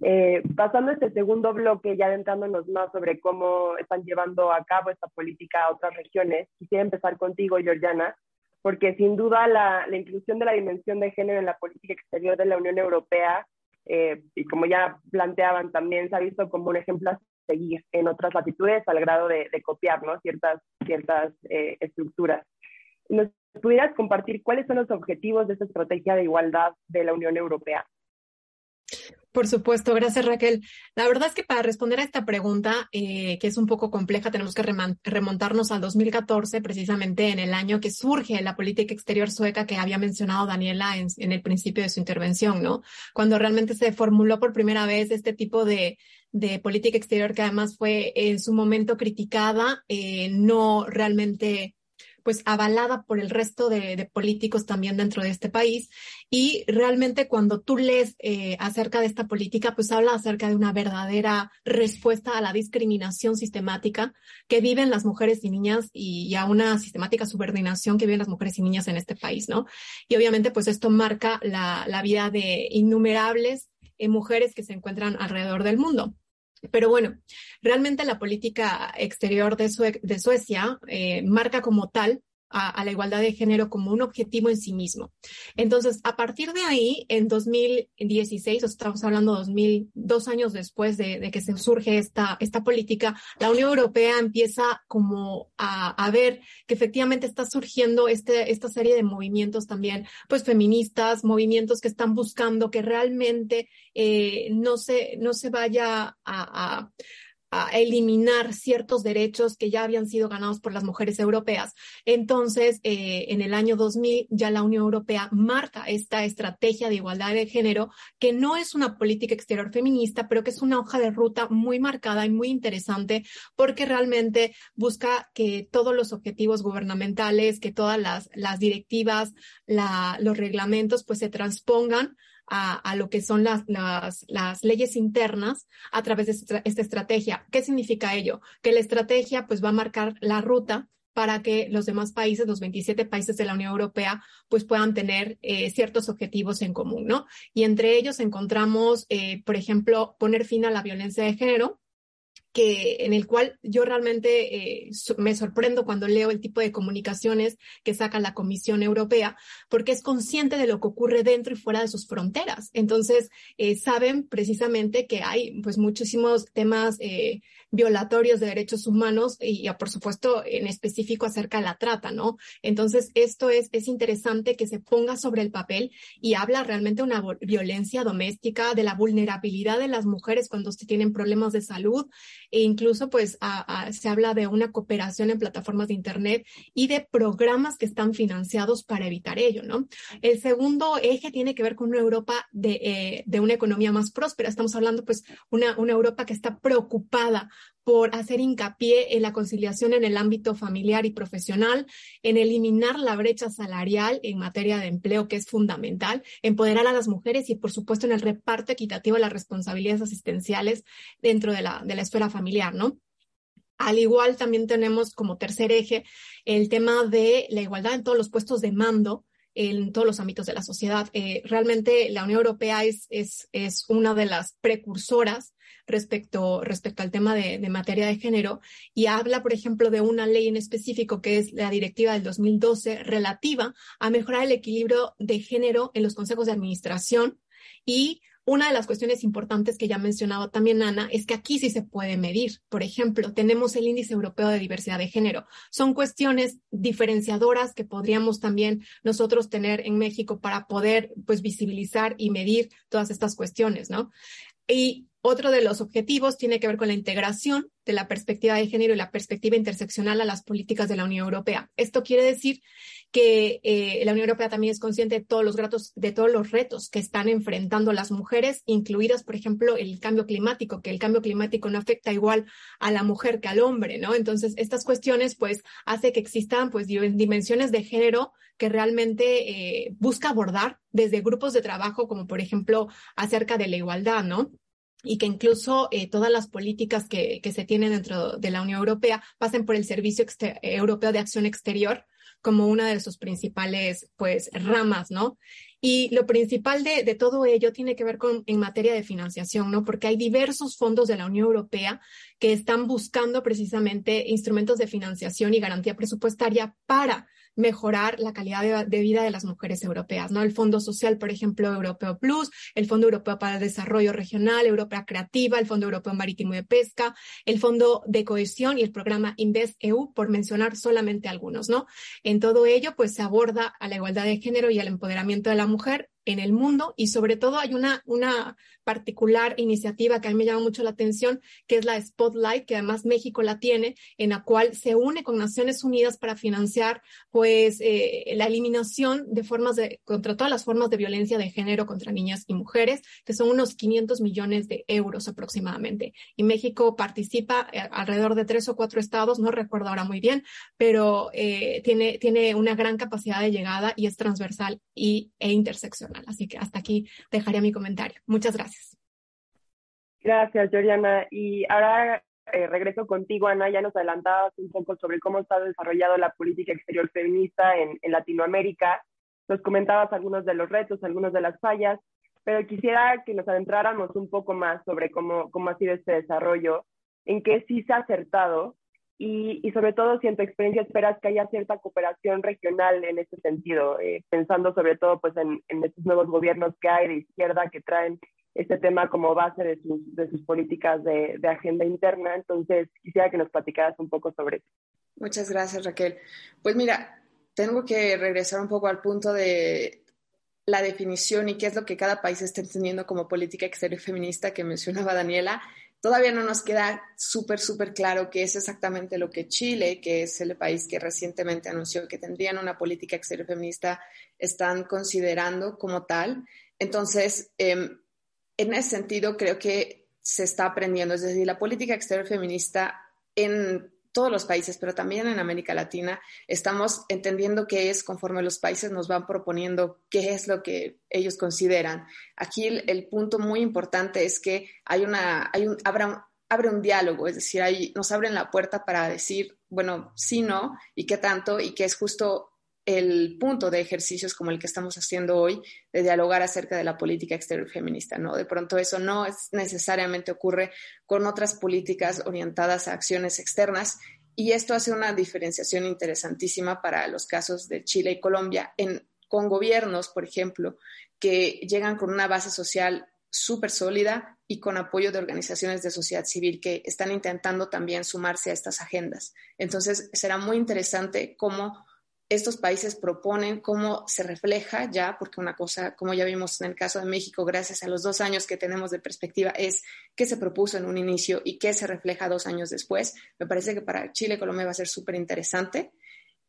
Eh, pasando a este segundo bloque, ya adentrándonos más sobre cómo están llevando a cabo esta política a otras regiones, quisiera empezar contigo, Georgiana, porque sin duda la, la inclusión de la dimensión de género en la política exterior de la Unión Europea, y como ya planteaban también, se ha visto como un ejemplo a seguir en otras latitudes al grado de, de copiar ¿no? ciertas, ciertas estructuras. ¿Nos pudieras compartir cuáles son los objetivos de esta estrategia de igualdad de la Unión Europea? Por supuesto, gracias Raquel. La verdad es que para responder a esta pregunta, eh, que es un poco compleja, tenemos que remontarnos al 2014, precisamente en el año que surge la política exterior sueca que había mencionado Daniela en, en el principio de su intervención, ¿no? Cuando realmente se formuló por primera vez este tipo de, política exterior que además fue en su momento criticada, eh, no realmente pues avalada por el resto de, políticos también dentro de este país. Y realmente cuando tú lees eh, acerca de esta política, pues habla acerca de una verdadera respuesta a la discriminación sistemática que viven las mujeres y niñas y, a una sistemática subordinación que viven las mujeres y niñas en este país, ¿no? Y obviamente pues esto marca la, la vida de innumerables eh, mujeres que se encuentran alrededor del mundo. Pero bueno, realmente la política exterior de, Sue de Suecia eh, marca como tal a, a, la igualdad de género como un objetivo en sí mismo. Entonces, a partir de ahí, en 2016, o estamos hablando 2000, dos años después de, de, que se surge esta, esta política, la Unión Europea empieza como a, a ver que efectivamente está surgiendo este, esta serie de movimientos también, pues feministas, movimientos que están buscando que realmente eh, no, se, no se vaya a, a a eliminar ciertos derechos que ya habían sido ganados por las mujeres europeas. Entonces, eh, en el año 2000 ya la Unión Europea marca esta estrategia de igualdad de género, que no es una política exterior feminista, pero que es una hoja de ruta muy marcada y muy interesante porque realmente busca que todos los objetivos gubernamentales, que todas las, las directivas, la, los reglamentos, pues se transpongan a, a lo que son las, las, las, leyes internas a través de esta, estrategia. ¿Qué significa ello? Que la estrategia pues va a marcar la ruta para que los demás países, los 27 países de la Unión Europea, pues puedan tener eh, ciertos objetivos en común, ¿no? Y entre ellos encontramos, eh, por ejemplo, poner fin a la violencia de género, que en el cual yo realmente eh, me sorprendo cuando leo el tipo de comunicaciones que saca la Comisión Europea, porque es consciente de lo que ocurre dentro y fuera de sus fronteras. Entonces, eh, saben precisamente que hay pues muchísimos temas eh, violatorios de derechos humanos y, por supuesto en específico acerca de la trata, ¿no? Entonces, esto es, es interesante que se ponga sobre el papel y habla realmente de una violencia doméstica, de la vulnerabilidad de las mujeres cuando se tienen problemas de salud e incluso pues se habla de una cooperación en plataformas de Internet y de programas que están financiados para evitar ello, ¿no? El segundo eje tiene que ver con una Europa de, eh, de una economía más próspera. Estamos hablando pues una, una Europa que está preocupada por hacer hincapié en la conciliación en el ámbito familiar y profesional, en eliminar la brecha salarial en materia de empleo, que es fundamental, empoderar a las mujeres y, por supuesto, en el reparto equitativo de las responsabilidades asistenciales dentro de la, de la esfera familiar, ¿no? Al igual, también tenemos como tercer eje el tema de la igualdad en todos los puestos de mando, en todos los ámbitos de la sociedad. Eh, realmente la Unión Europea es, es, es una de las precursoras respecto, respecto al tema de, de, materia de género y habla, por ejemplo, de una ley en específico que es la directiva del 2012 relativa a mejorar el equilibrio de género en los consejos de administración y una de las cuestiones importantes que ya ha mencionado también Ana es que aquí sí se puede medir. Por ejemplo, tenemos el índice europeo de diversidad de género. Son cuestiones diferenciadoras que podríamos también nosotros tener en México para poder pues visibilizar y medir todas estas cuestiones, ¿no? Y otro de los objetivos tiene que ver con la integración de la perspectiva de género y la perspectiva interseccional a las políticas de la Unión Europea. Esto quiere decir que eh, la Unión Europea también es consciente de todos los gratos, de todos los retos que están enfrentando las mujeres, incluidas, por ejemplo, el cambio climático, que el cambio climático no afecta igual a la mujer que al hombre, ¿no? Entonces, estas cuestiones, pues, hace que existan, pues, dimensiones de género que realmente eh, busca abordar desde grupos de trabajo, como por ejemplo acerca de la igualdad, ¿no? Y que incluso eh, todas las políticas que, que, se tienen dentro de la Unión Europea pasen por el Servicio Europeo de Acción Exterior como una de sus principales pues ramas, ¿no? Y lo principal de, de, todo ello tiene que ver con en materia de financiación, ¿no? Porque hay diversos fondos de la Unión Europea que están buscando precisamente instrumentos de financiación y garantía presupuestaria para mejorar la calidad de, vida de las mujeres europeas, ¿no? El Fondo Social, por ejemplo, Europeo Plus, el Fondo Europeo para el Desarrollo Regional, Europea Creativa, el Fondo Europeo Marítimo de Pesca, el Fondo de Cohesión y el programa Invest EU, por mencionar solamente algunos, ¿no? En todo ello, pues se aborda a la igualdad de género y al empoderamiento de la mujer en el mundo y sobre todo hay una, una particular iniciativa que a mí me llama mucho la atención, que es la Spotlight, que además México la tiene, en la cual se une con Naciones Unidas para financiar pues eh, la eliminación de formas de, contra todas las formas de violencia de género contra niñas y mujeres, que son unos 500 millones de euros aproximadamente. Y México participa eh, alrededor de tres o cuatro estados, no recuerdo ahora muy bien, pero eh, tiene, tiene una gran capacidad de llegada y es transversal y, e interseccional. Así que hasta aquí dejaría mi comentario. Muchas gracias. Gracias, Georgiana. Y ahora eh, regreso contigo, Ana. Ya nos adelantabas un poco sobre cómo está desarrollado la política exterior feminista en, en Latinoamérica. Nos comentabas algunos de los retos, algunas de las fallas, pero quisiera que nos adentráramos un poco más sobre cómo, cómo ha sido este desarrollo, en qué sí se ha acertado y, sobre todo, si en tu experiencia esperas que haya cierta cooperación regional en ese sentido, eh, pensando sobre todo pues, en, estos nuevos gobiernos que hay de izquierda que traen este tema como base de sus, de sus políticas de, de, agenda interna. Entonces, quisiera que nos platicaras un poco sobre eso. Muchas gracias, Raquel. Pues mira, tengo que regresar un poco al punto de la definición y qué es lo que cada país está entendiendo como política exterior feminista que mencionaba Daniela. Todavía no nos queda súper, súper claro qué es exactamente lo que Chile, que es el país que recientemente anunció que tendrían una política exterior feminista, están considerando como tal. Entonces, em, en ese sentido, creo que se está aprendiendo. Es decir, la política exterior feminista en todos los países, pero también en América Latina, estamos entendiendo qué es conforme los países nos van proponiendo qué es lo que ellos consideran. Aquí el, punto muy importante es que hay una, hay un, abre un diálogo, es decir, ahí nos abren la puerta para decir, bueno, sí, no, y qué tanto, y que es justo el punto de ejercicios como el que estamos haciendo hoy, de dialogar acerca de la política exterior feminista, ¿no? De pronto eso no es, necesariamente ocurre con otras políticas orientadas a acciones externas y esto hace una diferenciación interesantísima para los casos de Chile y Colombia con gobiernos, por ejemplo, que llegan con una base social súper sólida y con apoyo de organizaciones de sociedad civil que están intentando también sumarse a estas agendas. Entonces, será muy interesante cómo estos países proponen, cómo se refleja ya, porque una cosa, como ya vimos en el caso de México, gracias a los dos años que tenemos de perspectiva, es qué se propuso en un inicio y qué se refleja dos años después. Me parece que para Chile, Colombia va a ser súper interesante.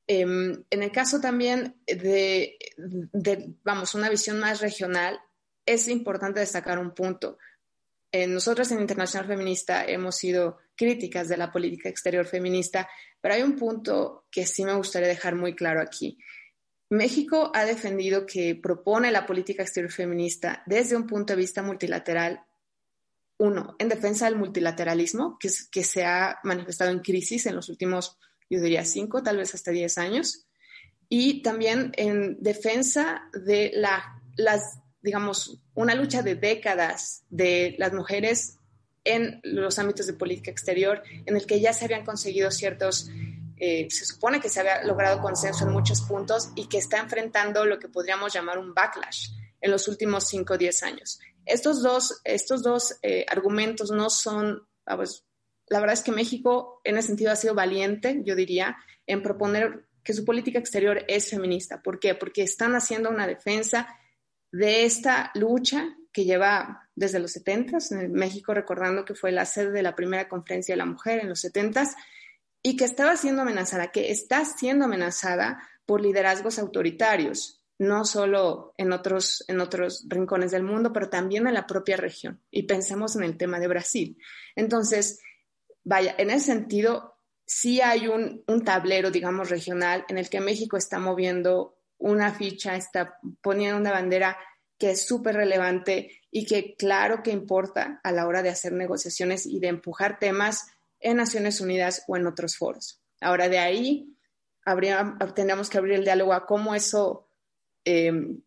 Em, en el caso también de, de, vamos, una visión más regional, es importante destacar un punto. Eh, nosotros en Internacional Feminista hemos sido críticas de la política exterior feminista, pero hay un punto que sí me gustaría dejar muy claro aquí. México ha defendido que propone la política exterior feminista desde un punto de vista multilateral, uno, en defensa del multilateralismo, que, que se ha manifestado en crisis en los últimos, yo diría, cinco, tal vez hasta diez años, y también en defensa de la, las digamos, una lucha de décadas de las mujeres en los ámbitos de política exterior, en el que ya se habían conseguido ciertos, eh, se supone que se había logrado consenso en muchos puntos y que está enfrentando lo que podríamos llamar un backlash en los últimos 5 o 10 años. estos dos, estos dos eh, argumentos no son, ah, pues, la verdad es que México en ese sentido ha sido valiente, yo diría, en proponer que su política exterior es feminista. ¿Por qué? Porque están haciendo una defensa de esta lucha que lleva desde los 70 en México, recordando que fue la sede de la primera conferencia de la mujer en los 70 y que estaba siendo amenazada, que está siendo amenazada por liderazgos autoritarios, no solo en otros, en otros rincones del mundo, pero también en la propia región. Y pensemos en el tema de Brasil. Entonces, vaya, en ese sentido, sí hay un, un tablero, digamos, regional en el que México está moviendo una ficha, está poniendo una bandera que es súper relevante y que claro que importa a la hora de hacer negociaciones y de empujar temas en Naciones Unidas o en otros foros. Ahora de ahí habría, tendríamos que abrir el diálogo a cómo eso, em,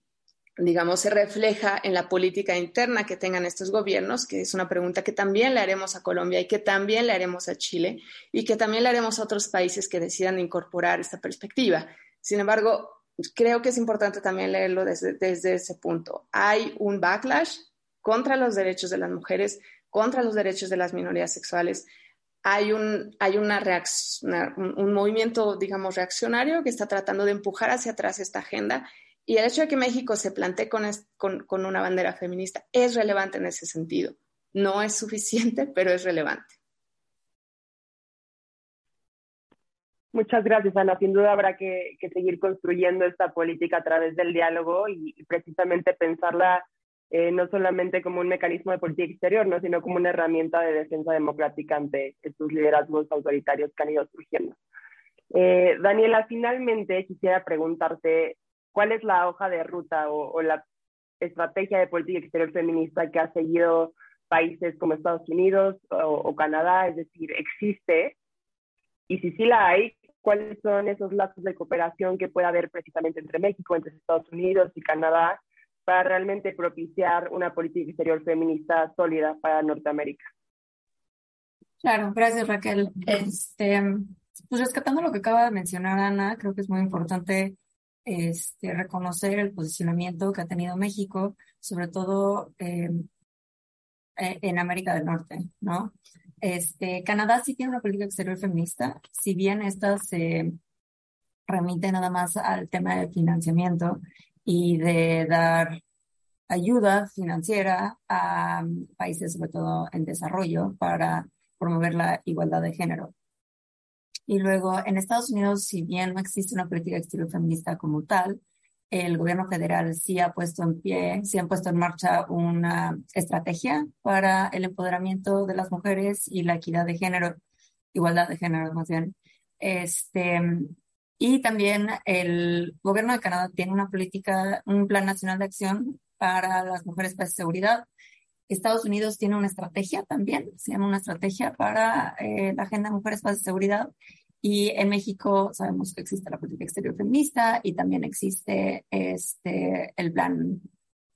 digamos, se refleja en la política interna que tengan estos gobiernos, que es una pregunta que también le haremos a Colombia y que también le haremos a Chile y que también le haremos a otros países que decidan incorporar esta perspectiva. Sin embargo, creo que es importante también leerlo desde, desde ese punto. Hay un backlash contra los derechos de las mujeres, contra los derechos de las minorías sexuales. Hay un, hay una un movimiento, digamos, reaccionario que está tratando de empujar hacia atrás esta agenda y el hecho de que México se plantee con, con, con una bandera feminista es relevante en ese sentido. No es suficiente, <laughs> pero es relevante. Muchas gracias, Ana. Sin duda habrá que, seguir construyendo esta política a través del diálogo y, precisamente pensarla eh, no solamente como un mecanismo de política exterior, ¿no? sino como una herramienta de defensa democrática ante estos liderazgos autoritarios que han ido surgiendo. Eh, Daniela, finalmente quisiera preguntarte cuál es la hoja de ruta o, la estrategia de política exterior feminista que ha seguido países como Estados Unidos o, Canadá, es decir, ¿existe? Y si sí la hay, cuáles son esos lazos de cooperación que puede haber precisamente entre México, entre Estados Unidos y Canadá para realmente propiciar una política exterior feminista sólida para Norteamérica. Claro, gracias Raquel. Este, pues rescatando lo que acaba de mencionar Ana, creo que es muy importante este, reconocer el posicionamiento que ha tenido México, sobre todo eh, en América del Norte, ¿no? Este, Canadá sí tiene una política exterior feminista, si bien esta se remite nada más al tema de financiamiento y de dar ayuda financiera a países, sobre todo en desarrollo, para promover la igualdad de género. Y luego, en Estados Unidos, si bien no existe una política exterior feminista como tal, el gobierno federal sí ha puesto en pie, sí han puesto en marcha una estrategia para el empoderamiento de las mujeres y la equidad de género, igualdad de género más bien. Este, y también el gobierno de Canadá tiene una política, un plan nacional de acción para las mujeres para seguridad. Estados Unidos tiene una estrategia también, se llama una estrategia para eh, la agenda de mujeres para seguridad y en México sabemos que existe la política exterior feminista y también existe este, el Plan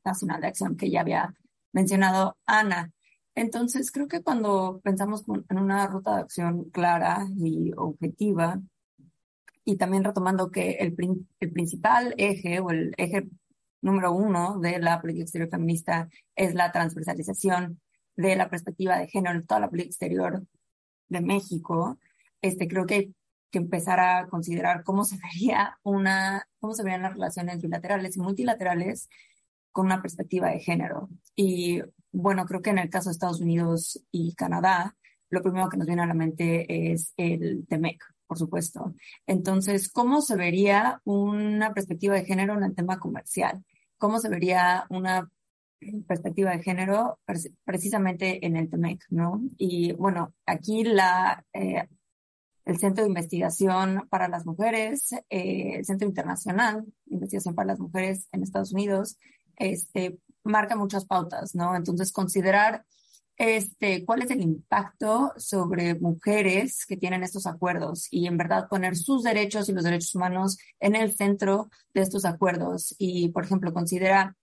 Nacional de Acción que ya había mencionado Ana. Entonces, creo que cuando pensamos en una ruta de acción clara y objetiva, y también retomando que el, el principal eje o el eje número uno de la política exterior feminista es la transversalización de la perspectiva de género en toda la política exterior de México, este, creo que que empezar a considerar cómo se <laughs> vería una, cómo se verían las relaciones bilaterales y multilaterales con una perspectiva de género. Y bueno, creo que en el caso de Estados Unidos y Canadá, lo primero que nos viene a la mente es el TEMEC, por supuesto. Entonces, ¿cómo se vería una perspectiva de género en el tema comercial? ¿Cómo se vería una perspectiva de género precisamente en el TEMEC, ¿no? Y bueno, aquí la eh, el Centro de Investigación para las Mujeres, eh, el Centro Internacional de Investigación para las Mujeres en Estados Unidos, este, marca muchas pautas, ¿no? Entonces, considerar este, cuál es el impacto sobre mujeres que tienen estos acuerdos y en verdad poner sus derechos y los derechos humanos en el centro de estos acuerdos. Y, por ejemplo, considera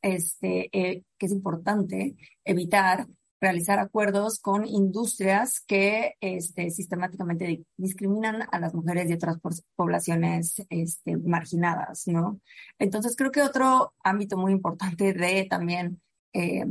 este, eh, que es importante evitar realizar acuerdos con industrias que este, sistemáticamente discriminan a las mujeres y otras poblaciones este, marginadas, ¿no? Entonces creo que otro ámbito muy importante de también eh,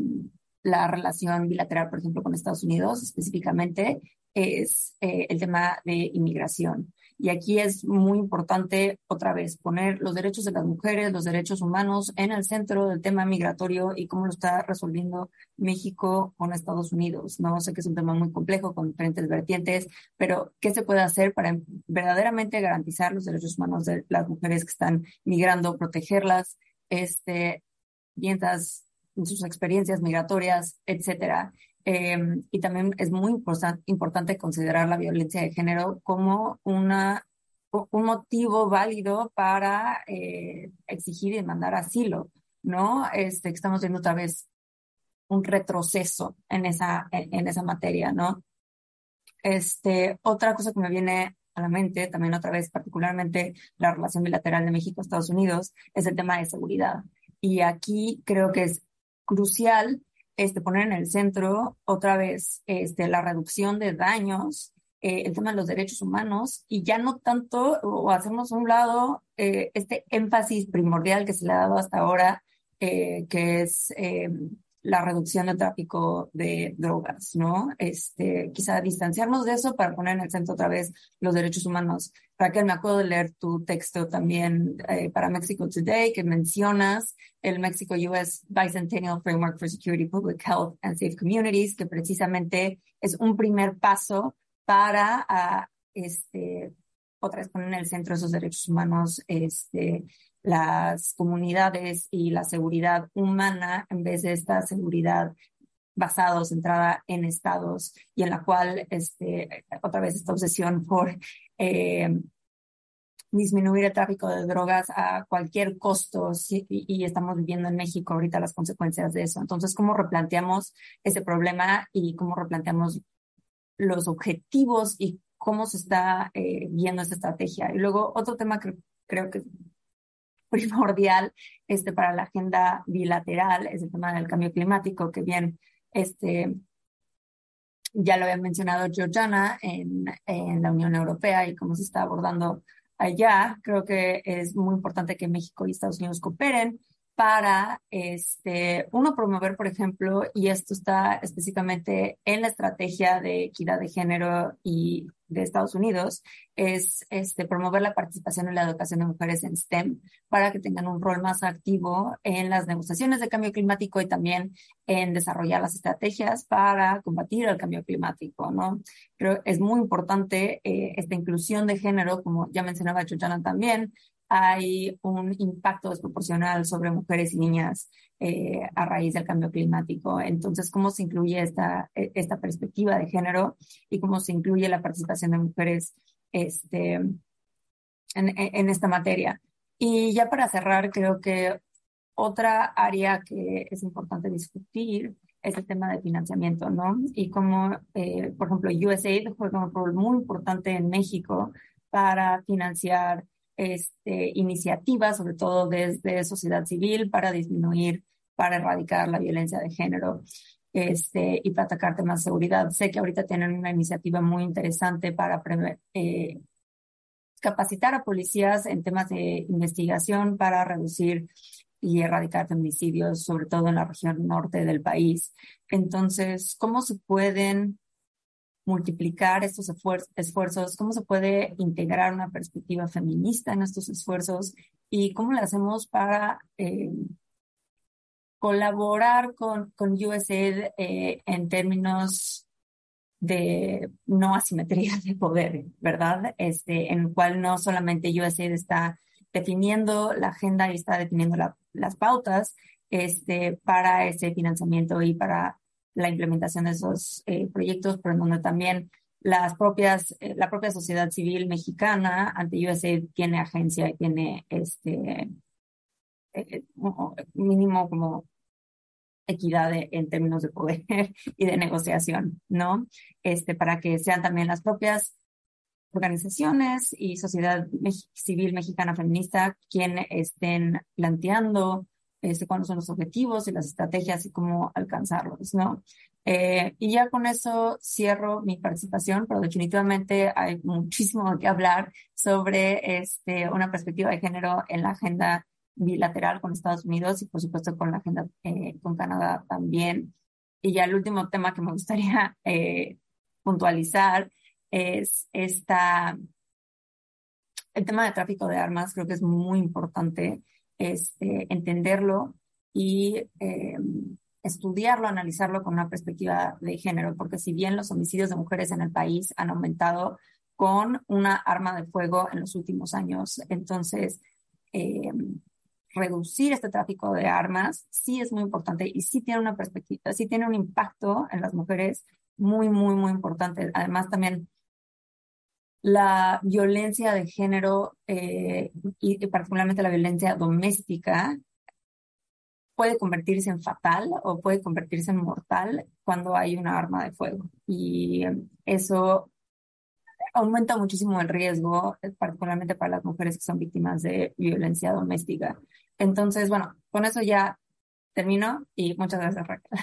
la relación bilateral, por ejemplo, con Estados Unidos específicamente, es eh, el tema de inmigración. Y aquí es muy importante, otra vez, poner los derechos de las mujeres, los derechos humanos en el centro del tema migratorio y cómo lo está resolviendo México con Estados Unidos. No sé que es un tema muy complejo con diferentes vertientes, pero ¿qué se puede hacer para verdaderamente garantizar los derechos humanos de las mujeres que están migrando, protegerlas, este, mientras sus experiencias migratorias, etcétera? Eh, y también es muy importante considerar la violencia de género como una, un motivo válido para eh, exigir y demandar asilo, ¿no? Este, estamos viendo otra vez un retroceso en esa, en, esa materia, ¿no? Este, otra cosa que me viene a la mente, también otra vez, particularmente la relación bilateral de México-Estados Unidos, es el tema de seguridad. Y aquí creo que es crucial este, poner en el centro otra vez este, la reducción de daños, eh, el tema de los derechos humanos y ya no tanto o hacemos un lado eh, este énfasis primordial que se le ha dado hasta ahora, eh, que es la reducción del tráfico de drogas, ¿no? Este, quizá distanciarnos de eso para poner en el centro otra vez los derechos humanos. Raquel, me acuerdo de leer tu texto también eh, para Mexico Today, que mencionas el Mexico-US Bicentennial Framework for Security, Public Health and Safe Communities, que precisamente es un primer paso para, uh, este, otra vez poner en el centro esos derechos humanos, este, las comunidades y la seguridad humana en vez de esta seguridad basada o centrada en estados y en la cual este, otra vez esta obsesión por eh, disminuir el tráfico de drogas a cualquier costo y, estamos viviendo en México ahorita las consecuencias de eso. Entonces, ¿cómo replanteamos ese problema y cómo replanteamos los objetivos y cómo se está eh, viendo esta estrategia? Y luego otro tema que creo que primordial este, para la agenda bilateral es el tema del cambio climático, que bien, este, ya lo había mencionado Georgiana en, en la Unión Europea y cómo se está abordando allá. Creo que es muy importante que México y Estados Unidos cooperen para, este, uno, promover, por ejemplo, y esto está específicamente en la estrategia de equidad de género y de Estados Unidos, es este, promover la participación en la educación de mujeres en STEM para que tengan un rol más activo en las negociaciones de cambio climático y también en desarrollar las estrategias para combatir el cambio climático, ¿no? Creo es muy importante eh, esta inclusión de género, como ya mencionaba Chuchana también, hay un impacto desproporcional sobre mujeres y niñas eh, a raíz del cambio climático. Entonces, ¿cómo se incluye esta, e, esta perspectiva de género y cómo se incluye la participación de mujeres este, en, en esta materia? Y ya para cerrar, creo que otra área que es importante discutir es el tema de financiamiento, ¿no? Y cómo, eh, por ejemplo, USAID juega un rol muy importante en México para financiar este, iniciativas, sobre todo desde sociedad civil, para disminuir, para erradicar la violencia de género este, y para atacar temas de seguridad. Sé que ahorita tienen una iniciativa muy interesante para eh, capacitar a policías en temas de investigación para reducir y erradicar feminicidios, sobre todo en la región norte del país. Entonces, ¿cómo se pueden multiplicar estos esfuerzos, cómo se puede integrar una perspectiva feminista en estos esfuerzos y cómo lo hacemos para eh, colaborar con, con USAID eh, en términos de no asimetría de poder, ¿verdad? Este, en el cual no solamente USAID está definiendo la agenda y está definiendo las pautas este, para ese financiamiento y para la implementación de esos eh, proyectos, pero en donde también las propias, eh, la propia sociedad civil mexicana ante USAID tiene agencia y tiene este eh, mínimo como equidad en términos de poder <laughs> y de negociación, ¿no? Este, para que sean también las propias organizaciones y sociedad civil mexicana feminista quienes estén planteando este, cuáles son los objetivos y las estrategias y cómo alcanzarlos, ¿no? Eh, y ya con eso cierro mi participación, pero definitivamente hay muchísimo que hablar sobre este, una perspectiva de género en la agenda bilateral con Estados Unidos y por supuesto con la agenda eh, con Canadá también. Y ya el último tema que me gustaría <laughs> eh, puntualizar es esta, el tema de tráfico de armas, creo que es muy importante este, entenderlo y eh, estudiarlo, analizarlo con una perspectiva de género, porque si bien los homicidios de mujeres en el país han aumentado con una arma de fuego en los últimos años, entonces eh, reducir este tráfico de armas sí es muy importante y sí tiene una perspectiva, sí tiene un impacto en las mujeres muy, muy, muy importante. Además, también la violencia de género eh, y, particularmente la violencia doméstica puede convertirse en fatal o puede convertirse en mortal cuando hay una arma de fuego. Y eso aumenta muchísimo el riesgo, particularmente para las mujeres que son víctimas de violencia doméstica. Entonces, bueno, con eso ya termino y muchas gracias, Raquel.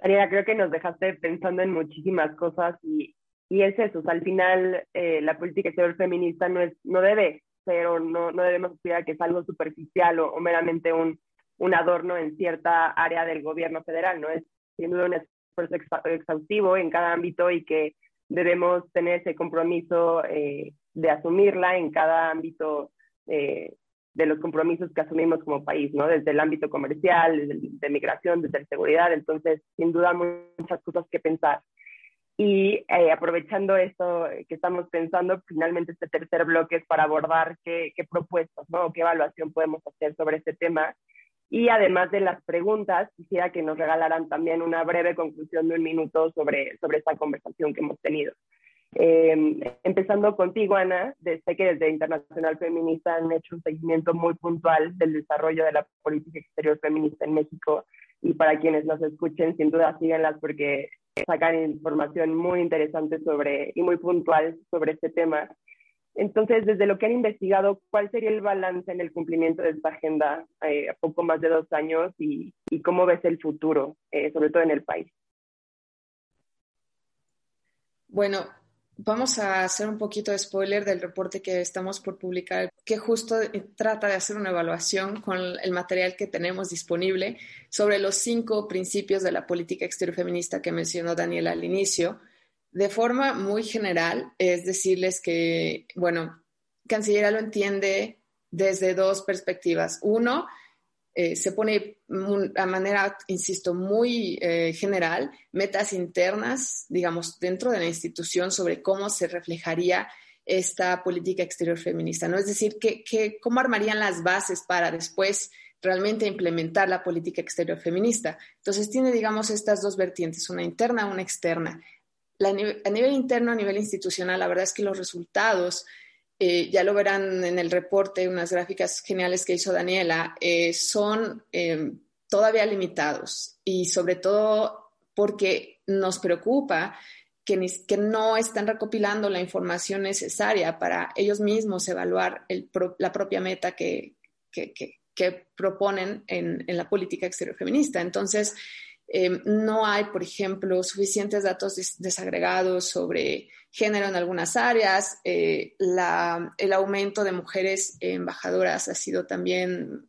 María, creo que nos dejaste pensando en muchísimas cosas y, y es eso, al final eh, la política exterior feminista no, es, no debe ser o no, no debemos esperar que es algo superficial o, meramente un, un, adorno en cierta área del gobierno federal, ¿no? Es sin duda un esfuerzo exhaustivo en cada ámbito y que debemos tener ese compromiso eh, de asumirla en cada ámbito eh, de los compromisos que asumimos como país, ¿no? Desde el ámbito comercial, desde de migración, desde la seguridad, entonces, sin duda, muchas cosas que pensar. Y eh, aprovechando esto que estamos pensando, finalmente este tercer bloque es para abordar qué, qué propuestas, ¿no? qué evaluación podemos hacer sobre este tema. Y además de las preguntas, quisiera que nos regalaran también una breve conclusión de un minuto sobre, sobre esta conversación que hemos tenido. Eh, empezando contigo, Ana, desde que desde Internacional Feminista han hecho un seguimiento muy puntual del desarrollo de la política exterior feminista en México y para quienes nos escuchen, sin duda síganlas porque sacan información muy interesante sobre y muy puntual sobre este tema. Entonces, desde lo que han investigado, ¿cuál sería el balance en el cumplimiento de esta agenda eh, a poco más de dos años y, y cómo ves el futuro, eh, sobre todo en el país? Bueno, Vamos a hacer un poquito de spoiler del reporte que estamos por publicar, que justo trata de hacer una evaluación con el material que tenemos disponible sobre los cinco principios de la política exterior feminista que mencionó Daniela al inicio. De forma muy general, es decirles que, bueno, Cancillería lo entiende desde dos perspectivas. Uno, eh, se pone a manera, insisto, muy eh, general, metas internas, digamos, dentro de la institución sobre cómo se reflejaría esta política exterior feminista, ¿no? Es decir, que, cómo armarían las bases para después realmente implementar la política exterior feminista. Entonces tiene, digamos, estas dos vertientes, una interna, una externa. a nivel interno, a nivel institucional, la verdad es que los resultados eh, ya lo verán en el reporte, unas gráficas geniales que hizo Daniela, eh, son eh, todavía limitados y sobre todo porque nos preocupa que, no están recopilando la información necesaria para ellos mismos evaluar la propia meta que, proponen en, en, la política exterior feminista. Entonces, no hay, por ejemplo, suficientes datos desagregados sobre género en algunas áreas. Eh, el aumento de mujeres embajadoras ha sido también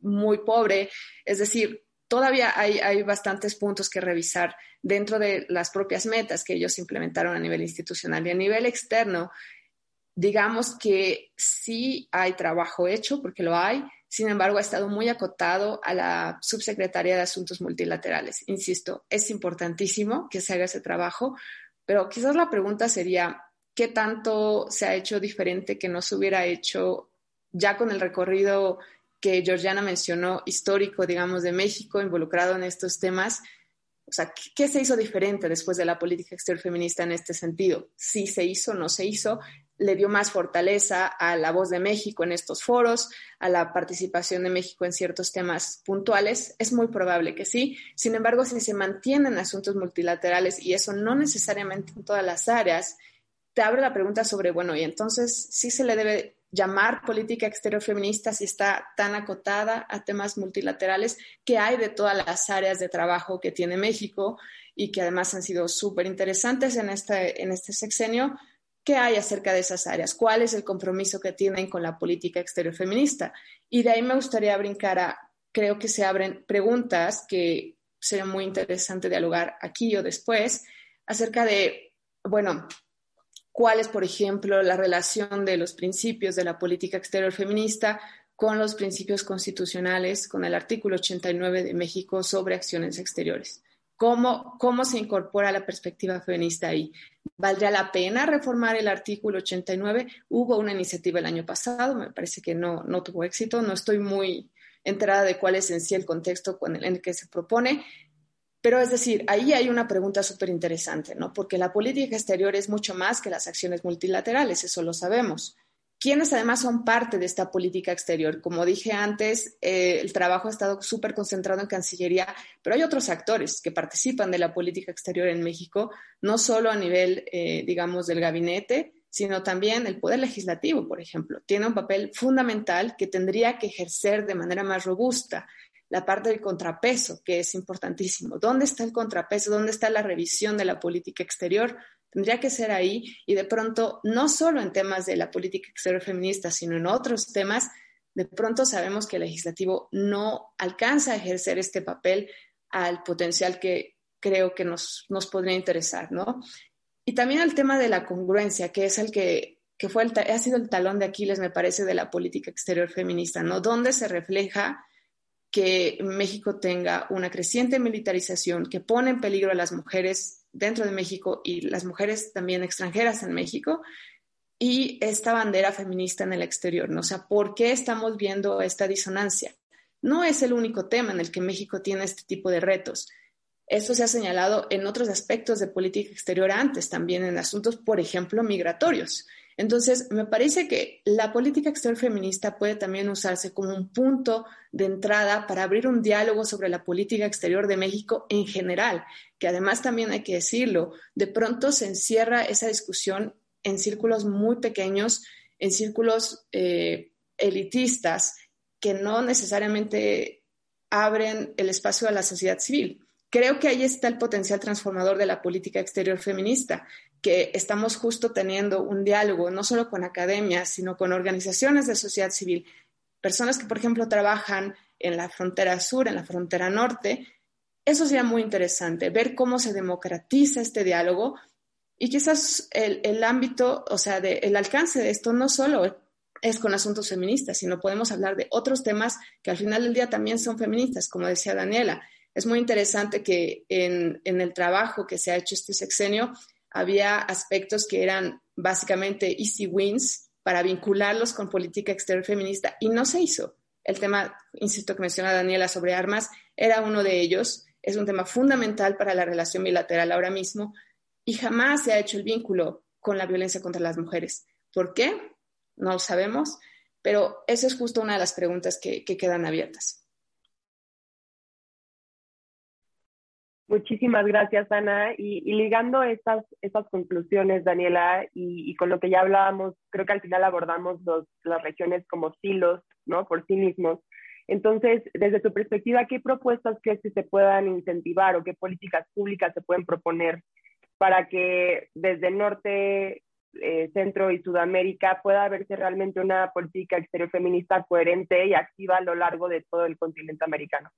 muy pobre. Es decir, todavía hay, hay, bastantes puntos que revisar dentro de las propias metas que ellos implementaron a nivel institucional y a nivel externo. Digamos que sí hay trabajo hecho, porque lo hay, sin embargo, ha estado muy acotado a la Subsecretaría de Asuntos Multilaterales. Insisto, es importantísimo que se haga ese trabajo, pero quizás la pregunta sería, ¿qué tanto se ha hecho diferente que no se hubiera hecho ya con el recorrido que Georgiana mencionó, histórico, digamos, de México involucrado en estos temas? O sea, ¿qué se hizo diferente después de la política exterior feminista en este sentido? Sí se hizo, no se hizo, le dio más fortaleza a la voz de México en estos foros, a la participación de México en ciertos temas puntuales. Es muy probable que sí. Sin embargo, si se mantienen asuntos multilaterales y eso no necesariamente en todas las áreas, te abre la pregunta sobre, bueno, y entonces sí se le debe llamar política exterior feminista si está tan acotada a temas multilaterales que hay de todas las áreas de trabajo que tiene México y que además han sido súper interesantes en este, en este sexenio, ¿Qué hay acerca de esas áreas? ¿Cuál es el compromiso que tienen con la política exterior feminista? Y de ahí me gustaría brincar a, creo que se abren preguntas que sería muy interesante dialogar aquí o después acerca de, bueno, cuál es, por ejemplo, la relación de los principios de la política exterior feminista con los principios constitucionales, con el artículo 89 de México sobre acciones exteriores. ¿Cómo, ¿Cómo se incorpora la perspectiva feminista ahí? ¿Valdría la pena reformar el artículo 89? Hubo una iniciativa el año pasado, me parece que no, no tuvo éxito, no estoy muy enterada de cuál es en sí el contexto en el que se propone, pero es decir, ahí hay una pregunta súper interesante, ¿no? Porque la política exterior es mucho más que las acciones multilaterales, eso lo sabemos quienes además son parte de esta política exterior. Como dije antes, eh, el trabajo ha estado súper concentrado en Cancillería, pero hay otros actores que participan de la política exterior en México, no solo a nivel, eh, digamos, del gabinete, sino también el Poder Legislativo, por ejemplo. Tiene un papel fundamental que tendría que ejercer de manera más robusta la parte del contrapeso, que es importantísimo. ¿Dónde está el contrapeso? ¿Dónde está la revisión de la política exterior? Tendría que ser ahí y de pronto, no solo en temas de la política exterior feminista, sino en otros temas, de pronto sabemos que el legislativo no alcanza a ejercer este papel al potencial que creo que nos, nos podría interesar, ¿no? Y también el tema de la congruencia, que es el que, que fue el, ha sido el talón de Aquiles, me parece, de la política exterior feminista, ¿no? Donde se refleja que México tenga una creciente militarización que pone en peligro a las mujeres dentro de México y las mujeres también extranjeras en México y esta bandera feminista en el exterior. ¿no? O sea, ¿por qué estamos viendo esta disonancia? No es el único tema en el que México tiene este tipo de retos. Esto se ha señalado en otros aspectos de política exterior antes, también en asuntos, por ejemplo, migratorios. Entonces, me parece que la política exterior feminista puede también usarse como un punto de entrada para abrir un diálogo sobre la política exterior de México en general, que además también hay que decirlo, de pronto se encierra esa discusión en círculos muy pequeños, en círculos eh, elitistas, que no necesariamente abren el espacio a la sociedad civil. Creo que ahí está el potencial transformador de la política exterior feminista, que estamos justo teniendo un diálogo no solo con academias, sino con organizaciones de sociedad civil, personas que, por ejemplo, trabajan en la frontera sur, en la frontera norte. Eso sería muy interesante, ver cómo se democratiza este diálogo y quizás el, el ámbito, o sea, de, el alcance de esto no solo es con asuntos feministas, sino podemos hablar de otros temas que al final del día también son feministas, como decía Daniela es muy interesante que en, el trabajo que se ha hecho este sexenio había aspectos que eran básicamente easy wins para vincularlos con política exterior feminista y no se hizo. El tema, insisto, que menciona Daniela sobre armas era uno de ellos. Es un tema fundamental para la relación bilateral ahora mismo y jamás se ha hecho el vínculo con la violencia contra las mujeres. ¿Por qué? No lo sabemos, pero eso es justo una de las preguntas que quedan abiertas. Muchísimas gracias, Ana. Y, ligando estas, estas conclusiones, Daniela, y, con lo que ya hablábamos, creo que al final abordamos las regiones como silos, ¿no? Por sí mismos. Entonces, desde tu perspectiva, ¿qué propuestas crees que se puedan incentivar o qué políticas públicas se pueden proponer para que desde norte, eh, centro y Sudamérica pueda verse realmente una política exterior feminista coherente y activa a lo largo de todo el continente americano?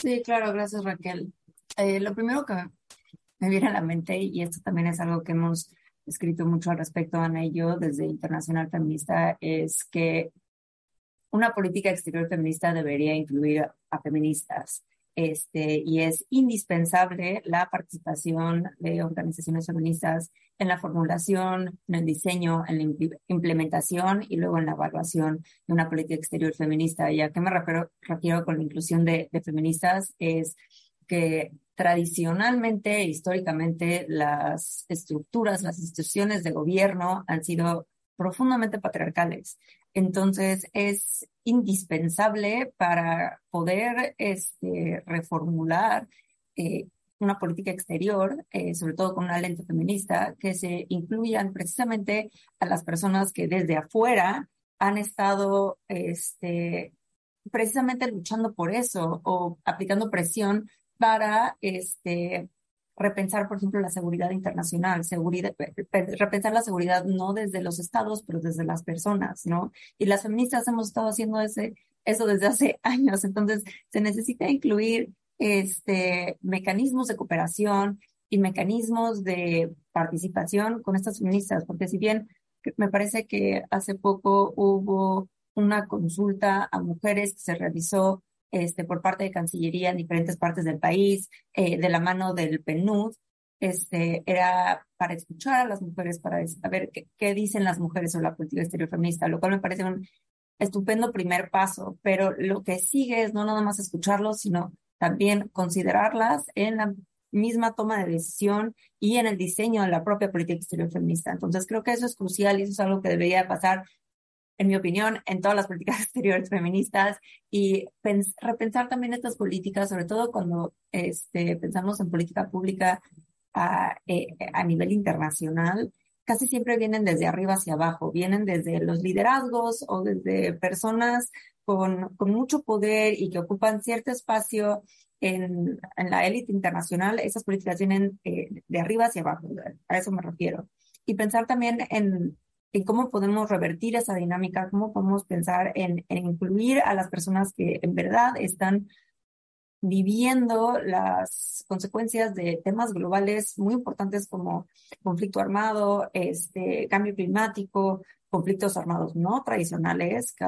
Sí, claro, gracias Raquel. Eh, lo primero que me viene a la mente, y esto también es algo que hemos escrito mucho al respecto, Ana y yo, desde Internacional Feminista, es que una política exterior feminista debería incluir a feministas. Este, y es indispensable la participación de organizaciones feministas en la formulación, en el diseño, en la implementación y luego en la evaluación de una política exterior feminista. ¿Y a qué me refiero, con la inclusión de, de feministas? Es que tradicionalmente, históricamente, las estructuras, las instituciones de gobierno han sido profundamente patriarcales. Entonces, es indispensable para poder este, reformular eh, una política exterior, eh, sobre todo con una lente feminista, que se incluyan precisamente a las personas que desde afuera han estado este, precisamente luchando por eso o aplicando presión para este, repensar, por ejemplo, la seguridad internacional, seguridad, repensar la seguridad no desde los estados, pero desde las personas, ¿no? Y las feministas hemos estado haciendo ese, eso desde hace <laughs> años, entonces se necesita incluir este, mecanismos de cooperación y mecanismos de participación con estas feministas, porque si bien me parece que hace poco hubo una consulta a mujeres que se realizó este, por parte de Cancillería en diferentes partes del país, eh, de la mano del PNUD, este, era para escuchar a las mujeres, para saber qué, qué, dicen las mujeres sobre la política exterior feminista, lo cual me parece un estupendo primer paso, pero lo que sigue es no nada más escucharlos, sino también considerarlas en la misma toma de decisión y en el diseño de la propia política exterior feminista. Entonces creo que eso es crucial y eso es algo que debería pasar en mi opinión, en todas las políticas <laughs> exteriores feministas y repensar también estas políticas, sobre todo cuando este, pensamos en política pública a, eh, a nivel internacional, casi siempre vienen desde arriba hacia abajo, vienen desde los liderazgos o desde personas con, con mucho poder y que ocupan cierto espacio en, en la élite internacional. Esas políticas vienen eh, de arriba hacia abajo, a eso me refiero. Y pensar también en en cómo podemos revertir esa dinámica, cómo podemos pensar en, en, incluir a las personas que en verdad están viviendo las consecuencias de temas globales muy importantes como conflicto armado, este, cambio climático, conflictos armados no tradicionales, que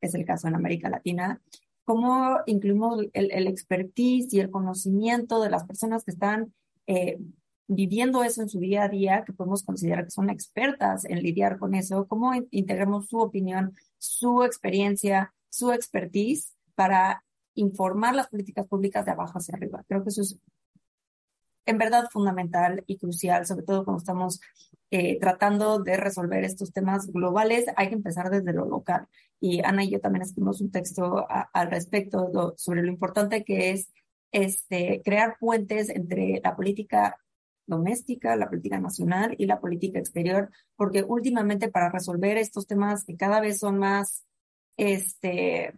es el caso en América Latina, cómo incluimos el, el expertise y el conocimiento de las personas que están eh, viviendo eso en su día a día, que podemos considerar que son expertas en lidiar con eso, cómo integramos su opinión, su experiencia, su expertise para informar las políticas públicas de abajo hacia arriba. Creo que eso es en verdad fundamental y crucial, sobre todo cuando estamos eh, tratando de resolver estos temas globales, hay que empezar desde lo local. Y Ana y yo también escribimos un texto al respecto sobre lo importante que es este, crear puentes entre la política doméstica, la política nacional y la política exterior, porque últimamente para resolver estos temas que cada vez son más, este,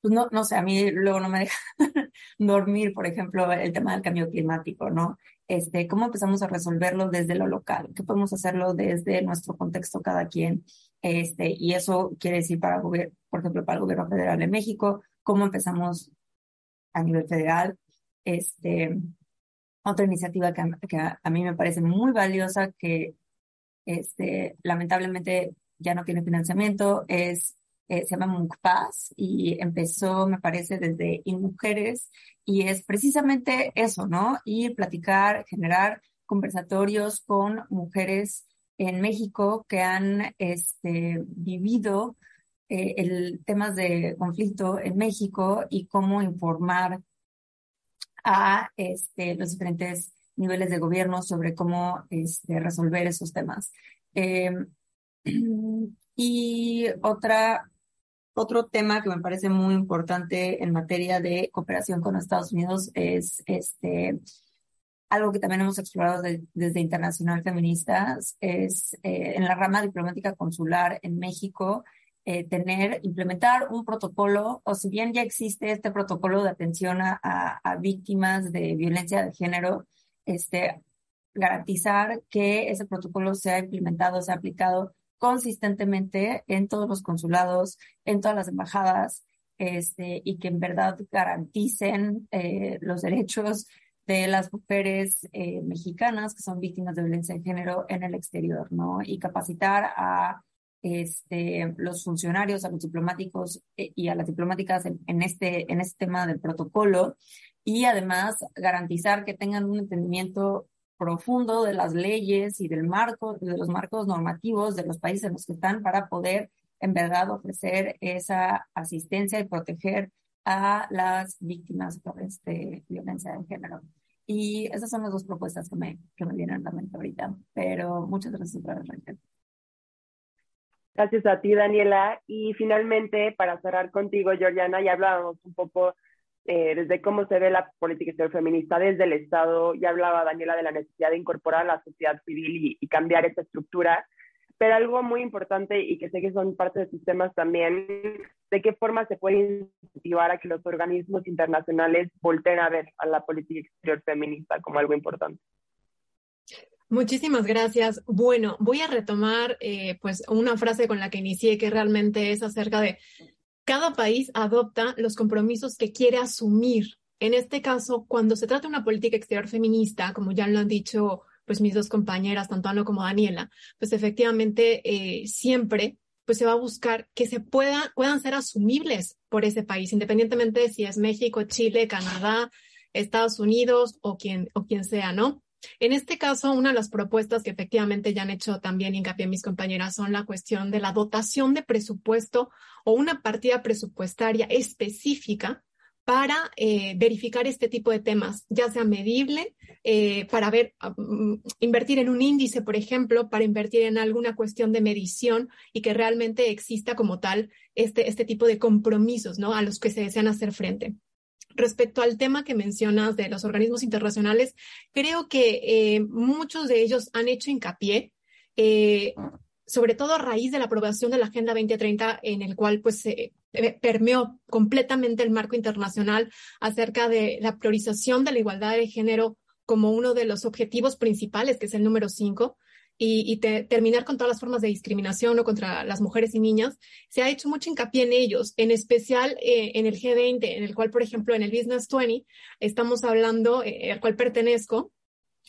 pues no, no sé, a mí luego no me deja <laughs> dormir, por ejemplo, el tema del cambio climático, ¿no? Este, ¿cómo empezamos a resolverlo desde lo local? ¿Qué podemos hacerlo desde nuestro contexto cada quien? Este, y eso quiere decir para el gobierno, por ejemplo, para el gobierno federal de México, ¿cómo empezamos a nivel federal? Este, otra iniciativa que, que a, mí me parece muy valiosa, que este, lamentablemente ya no tiene financiamiento, es, eh, se llama MUNCPAS y empezó, me parece, desde InMujeres y es precisamente eso, ¿no? Ir, platicar, generar conversatorios con mujeres en México que han este, vivido eh, el temas de conflicto en México y cómo informar a este, los diferentes niveles de gobierno sobre cómo este, resolver esos temas. Eh, <clears throat> y otra, otro tema que me parece muy importante en materia de cooperación con Estados Unidos es este, algo que también hemos explorado desde Internacional Feministas, es eh, en la rama diplomática consular en México, eh, tener, implementar un protocolo, o si bien ya existe este protocolo de atención a, a, víctimas de violencia de género, este, garantizar que ese protocolo sea implementado, sea aplicado consistentemente en todos los consulados, en todas las embajadas, este, y que en verdad garanticen eh, los derechos de las mujeres eh, mexicanas que son víctimas de violencia de género en el exterior, ¿no? Y capacitar a este, los funcionarios, a los diplomáticos eh, y a las diplomáticas en, este, en este tema del protocolo y además garantizar que tengan un entendimiento profundo de las leyes y del marco, de los marcos normativos de los países en los que están para poder en verdad ofrecer esa asistencia y proteger a las víctimas de este, violencia de género. Y esas son las dos propuestas que me, que me vienen a la mente ahorita. Pero muchas gracias por el Gracias a ti, Daniela. Y finalmente, para cerrar contigo, Georgiana, ya hablábamos un poco eh, desde cómo se ve la política exterior feminista desde el Estado. Ya hablaba Daniela de la necesidad de incorporar a la sociedad civil y, cambiar esa estructura. pero algo muy importante y que sé que son parte de sus temas también, de qué forma se puede incentivar a que los organismos internacionales volteen a ver a la política exterior feminista como algo importante. Muchísimas gracias. Bueno, voy a retomar eh, pues una frase con la que inicié que realmente es acerca de cada país adopta los compromisos que quiere asumir. En este caso, cuando se trata de una política exterior feminista, como ya lo han dicho pues mis dos compañeras, tanto Ana como Daniela, pues efectivamente eh, siempre pues se va a buscar que se pueda, puedan ser asumibles por ese país, independientemente de si es México, Chile, Canadá, Estados Unidos o quien, o quien sea, ¿no? En este caso, una de las propuestas que efectivamente ya han hecho también hincapié mis compañeras son la cuestión de la dotación de presupuesto o una partida presupuestaria específica para eh, verificar este tipo de temas, ya sea medible, eh, para ver, mm, invertir en un índice, por ejemplo, para invertir en alguna cuestión de medición y que realmente exista como tal este, este tipo de compromisos, ¿no? A los que se desean hacer frente. Respecto al tema que mencionas de los organismos internacionales, creo que eh, muchos de ellos han hecho hincapié sobre todo a raíz de la aprobación de la Agenda 2030, en el cual pues se eh, permeó completamente el marco internacional acerca de la priorización de la igualdad de género como uno de los objetivos principales, que es el número cinco, y, terminar con todas las formas de discriminación o contra las mujeres y niñas, se ha hecho mucho hincapié en ellos, en especial eh, en el G20, en el cual, por ejemplo, en el Business 20, estamos hablando, eh, al cual pertenezco,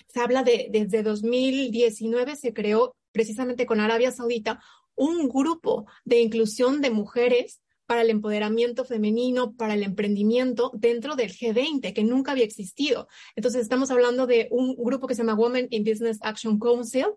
se habla de desde 2019 se creó precisamente con Arabia Saudita un grupo de inclusión de mujeres para el empoderamiento femenino, para el emprendimiento dentro del G20, que nunca había existido. Entonces, estamos hablando de un grupo que se llama Women in Business Action Council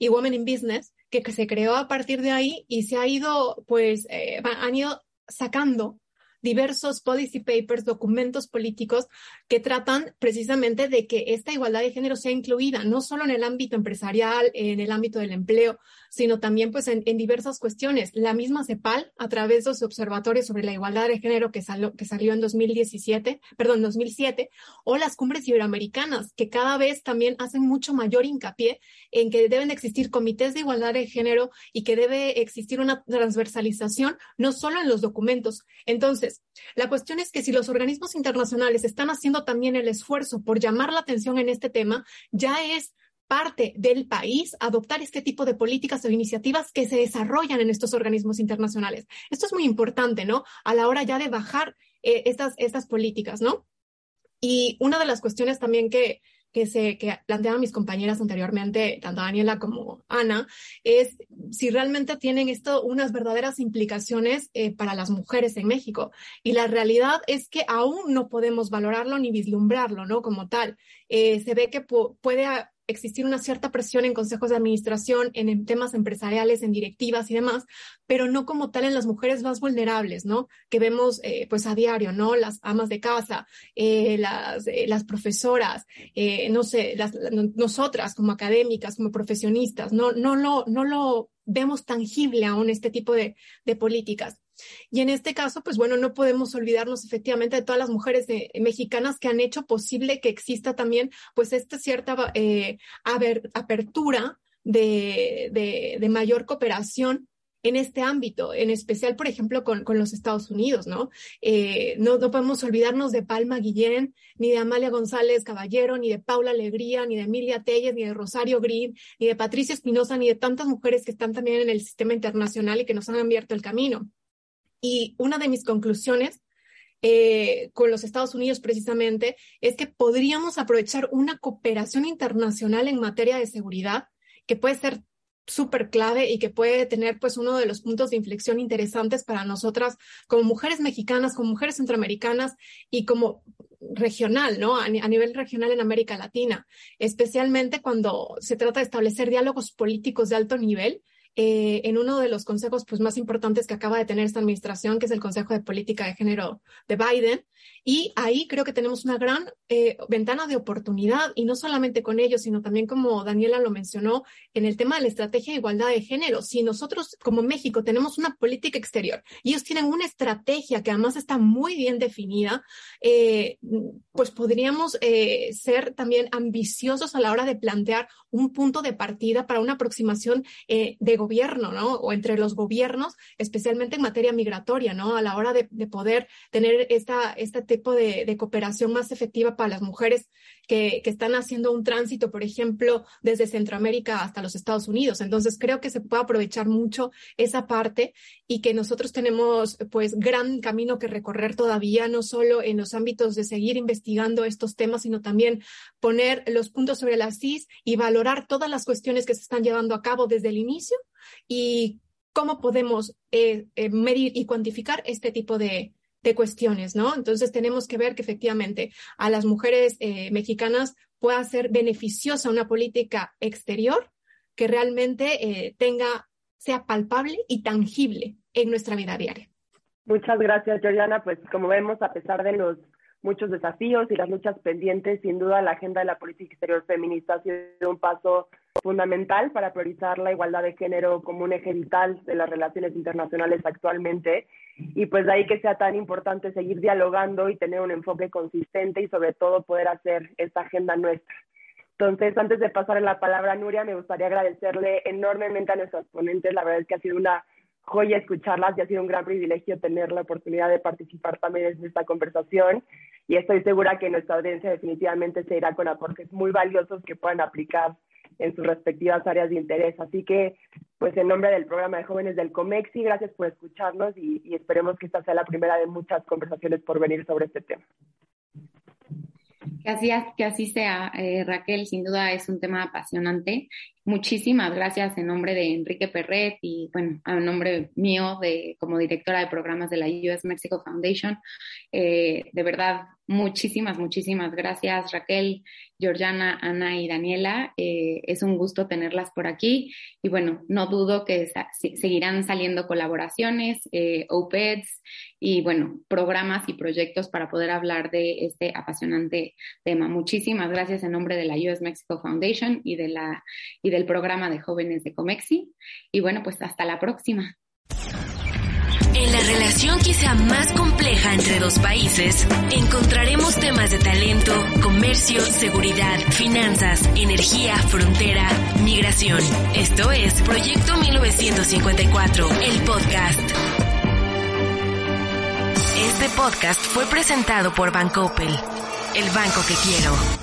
y Women in Business, que, se creó a partir de ahí y se ha ido, pues, eh, han ido sacando diversos policy papers, documentos políticos que tratan precisamente de que esta igualdad de género sea incluida, no solo en el ámbito empresarial, en el ámbito del empleo, sino también pues en, diversas cuestiones. La misma CEPAL, a través de su observatorio sobre la igualdad de género que, salió, que salió en 2017, perdón, 2007, o las cumbres iberoamericanas, que cada vez también hacen mucho mayor hincapié en que deben existir comités de igualdad de género y que debe existir una transversalización, no solo en los documentos. Entonces, la cuestión es que si los organismos internacionales están haciendo también el esfuerzo por llamar la atención en este tema, ya es parte del país adoptar este tipo de políticas o iniciativas que se desarrollan en estos organismos internacionales. Esto es muy importante, ¿no? A la hora ya de bajar eh, estas, estas políticas, ¿no? Y una de las cuestiones también que, que se que planteaban mis compañeras anteriormente, tanto Daniela como Ana, es si realmente tienen esto unas verdaderas implicaciones eh, para las mujeres en México. Y la realidad es que aún no podemos valorarlo ni vislumbrarlo, ¿no? Como tal. Eh, se ve que puede existir una cierta presión en consejos de administración, en, temas empresariales, en directivas y demás, pero no como tal en las mujeres más vulnerables, ¿no? Que vemos eh, pues a diario, ¿no? Las amas de casa, eh, las, eh, las profesoras, no sé, las, nosotras como académicas, como profesionistas, no, no, lo, no lo vemos tangible aún este tipo de, de políticas. Y en este caso, pues bueno, no podemos olvidarnos efectivamente de todas las mujeres mexicanas que han hecho posible que exista también pues esta cierta eh, apertura de, mayor cooperación en este ámbito, en especial, por ejemplo, con, con los Estados Unidos, ¿no? Eh, ¿no? ¿no? podemos olvidarnos de Palma Guillén, ni de Amalia González Caballero, ni de Paula Alegría, ni de Emilia Telles, ni de Rosario Green, ni de Patricia Espinosa, ni de tantas mujeres que están también en el sistema internacional y que nos han abierto el camino. Y una de mis conclusiones eh, con los Estados Unidos precisamente es que podríamos aprovechar una cooperación internacional en materia de seguridad que puede ser súper clave y que puede tener pues uno de los puntos de inflexión interesantes para nosotras como mujeres mexicanas, como mujeres centroamericanas y como regional, ¿no? A, a, nivel regional en América Latina, especialmente cuando se trata de establecer diálogos políticos de alto nivel eh, en uno de los consejos pues, más importantes que acaba de tener esta administración, que es el Consejo de Política de Género de Biden. Y ahí creo que tenemos una gran eh, ventana de oportunidad, y no solamente con ellos, sino también como Daniela lo mencionó, en el tema de la estrategia de igualdad de género. Si nosotros como México tenemos una política exterior y ellos tienen una estrategia que además está muy bien definida, eh, pues podríamos ser también ambiciosos a la hora de plantear un punto de partida para una aproximación de gobierno, ¿no? O entre los gobiernos, especialmente en materia migratoria, ¿no? A la hora de, de poder tener esta, este tipo de, cooperación más efectiva para las mujeres que, que, están haciendo un tránsito, por ejemplo, desde Centroamérica hasta los Estados Unidos. Entonces, creo que se puede aprovechar mucho esa parte y que nosotros tenemos, pues, gran camino que recorrer todavía, no solo en los ámbitos de seguir investigando estos temas, sino también poner los puntos sobre las CIS y valorar todas las cuestiones que se están llevando a cabo desde el inicio y cómo podemos eh, eh, medir y cuantificar este tipo de, de, cuestiones, ¿no? Entonces tenemos que ver que efectivamente a las mujeres eh, mexicanas pueda ser beneficiosa una política exterior que realmente tenga, sea palpable y tangible en nuestra vida diaria. Muchas gracias, Georgiana. Pues como vemos, a pesar de los muchos desafíos y las luchas pendientes, sin duda la agenda de la política exterior feminista ha sido un paso fundamental para priorizar la igualdad de género como un eje vital de las relaciones internacionales actualmente. Y pues de ahí que sea tan importante seguir dialogando y tener un enfoque consistente y sobre todo poder hacer esta agenda nuestra. Entonces, antes de pasar la palabra a Nuria, me gustaría agradecerle enormemente a nuestros ponentes. La verdad es que ha sido una joya escucharlas y ha sido un gran privilegio tener la oportunidad de participar también en esta conversación y estoy segura que nuestra audiencia definitivamente se irá con aportes muy valiosos que puedan aplicar en sus respectivas áreas de interés. Así que, pues en nombre del programa de jóvenes del COMEXI, gracias por escucharnos y, y esperemos que esta sea la primera de muchas conversaciones por venir sobre este tema. Que así, que así sea, eh, Raquel, sin duda es un tema apasionante. Muchísimas gracias en nombre de Enrique Perret y, bueno, a nombre mío de, como directora de programas de la US Mexico Foundation. Eh, de verdad, muchísimas, muchísimas gracias, Raquel, Georgiana, Ana y Daniela. Eh, es un gusto tenerlas por aquí y bueno, no dudo que seguirán saliendo colaboraciones, eh, OPEDs y bueno, programas y proyectos para poder hablar de este apasionante tema. Muchísimas gracias en nombre de la US Mexico Foundation y, de la, del programa de jóvenes de Comexi. Y bueno, pues hasta la próxima. En la relación quizá más compleja entre dos países, encontraremos temas de talento, comercio, seguridad, finanzas, energía, frontera, migración. Esto es Proyecto 1954, el podcast. Este podcast fue presentado por Bancoppel, el banco que quiero.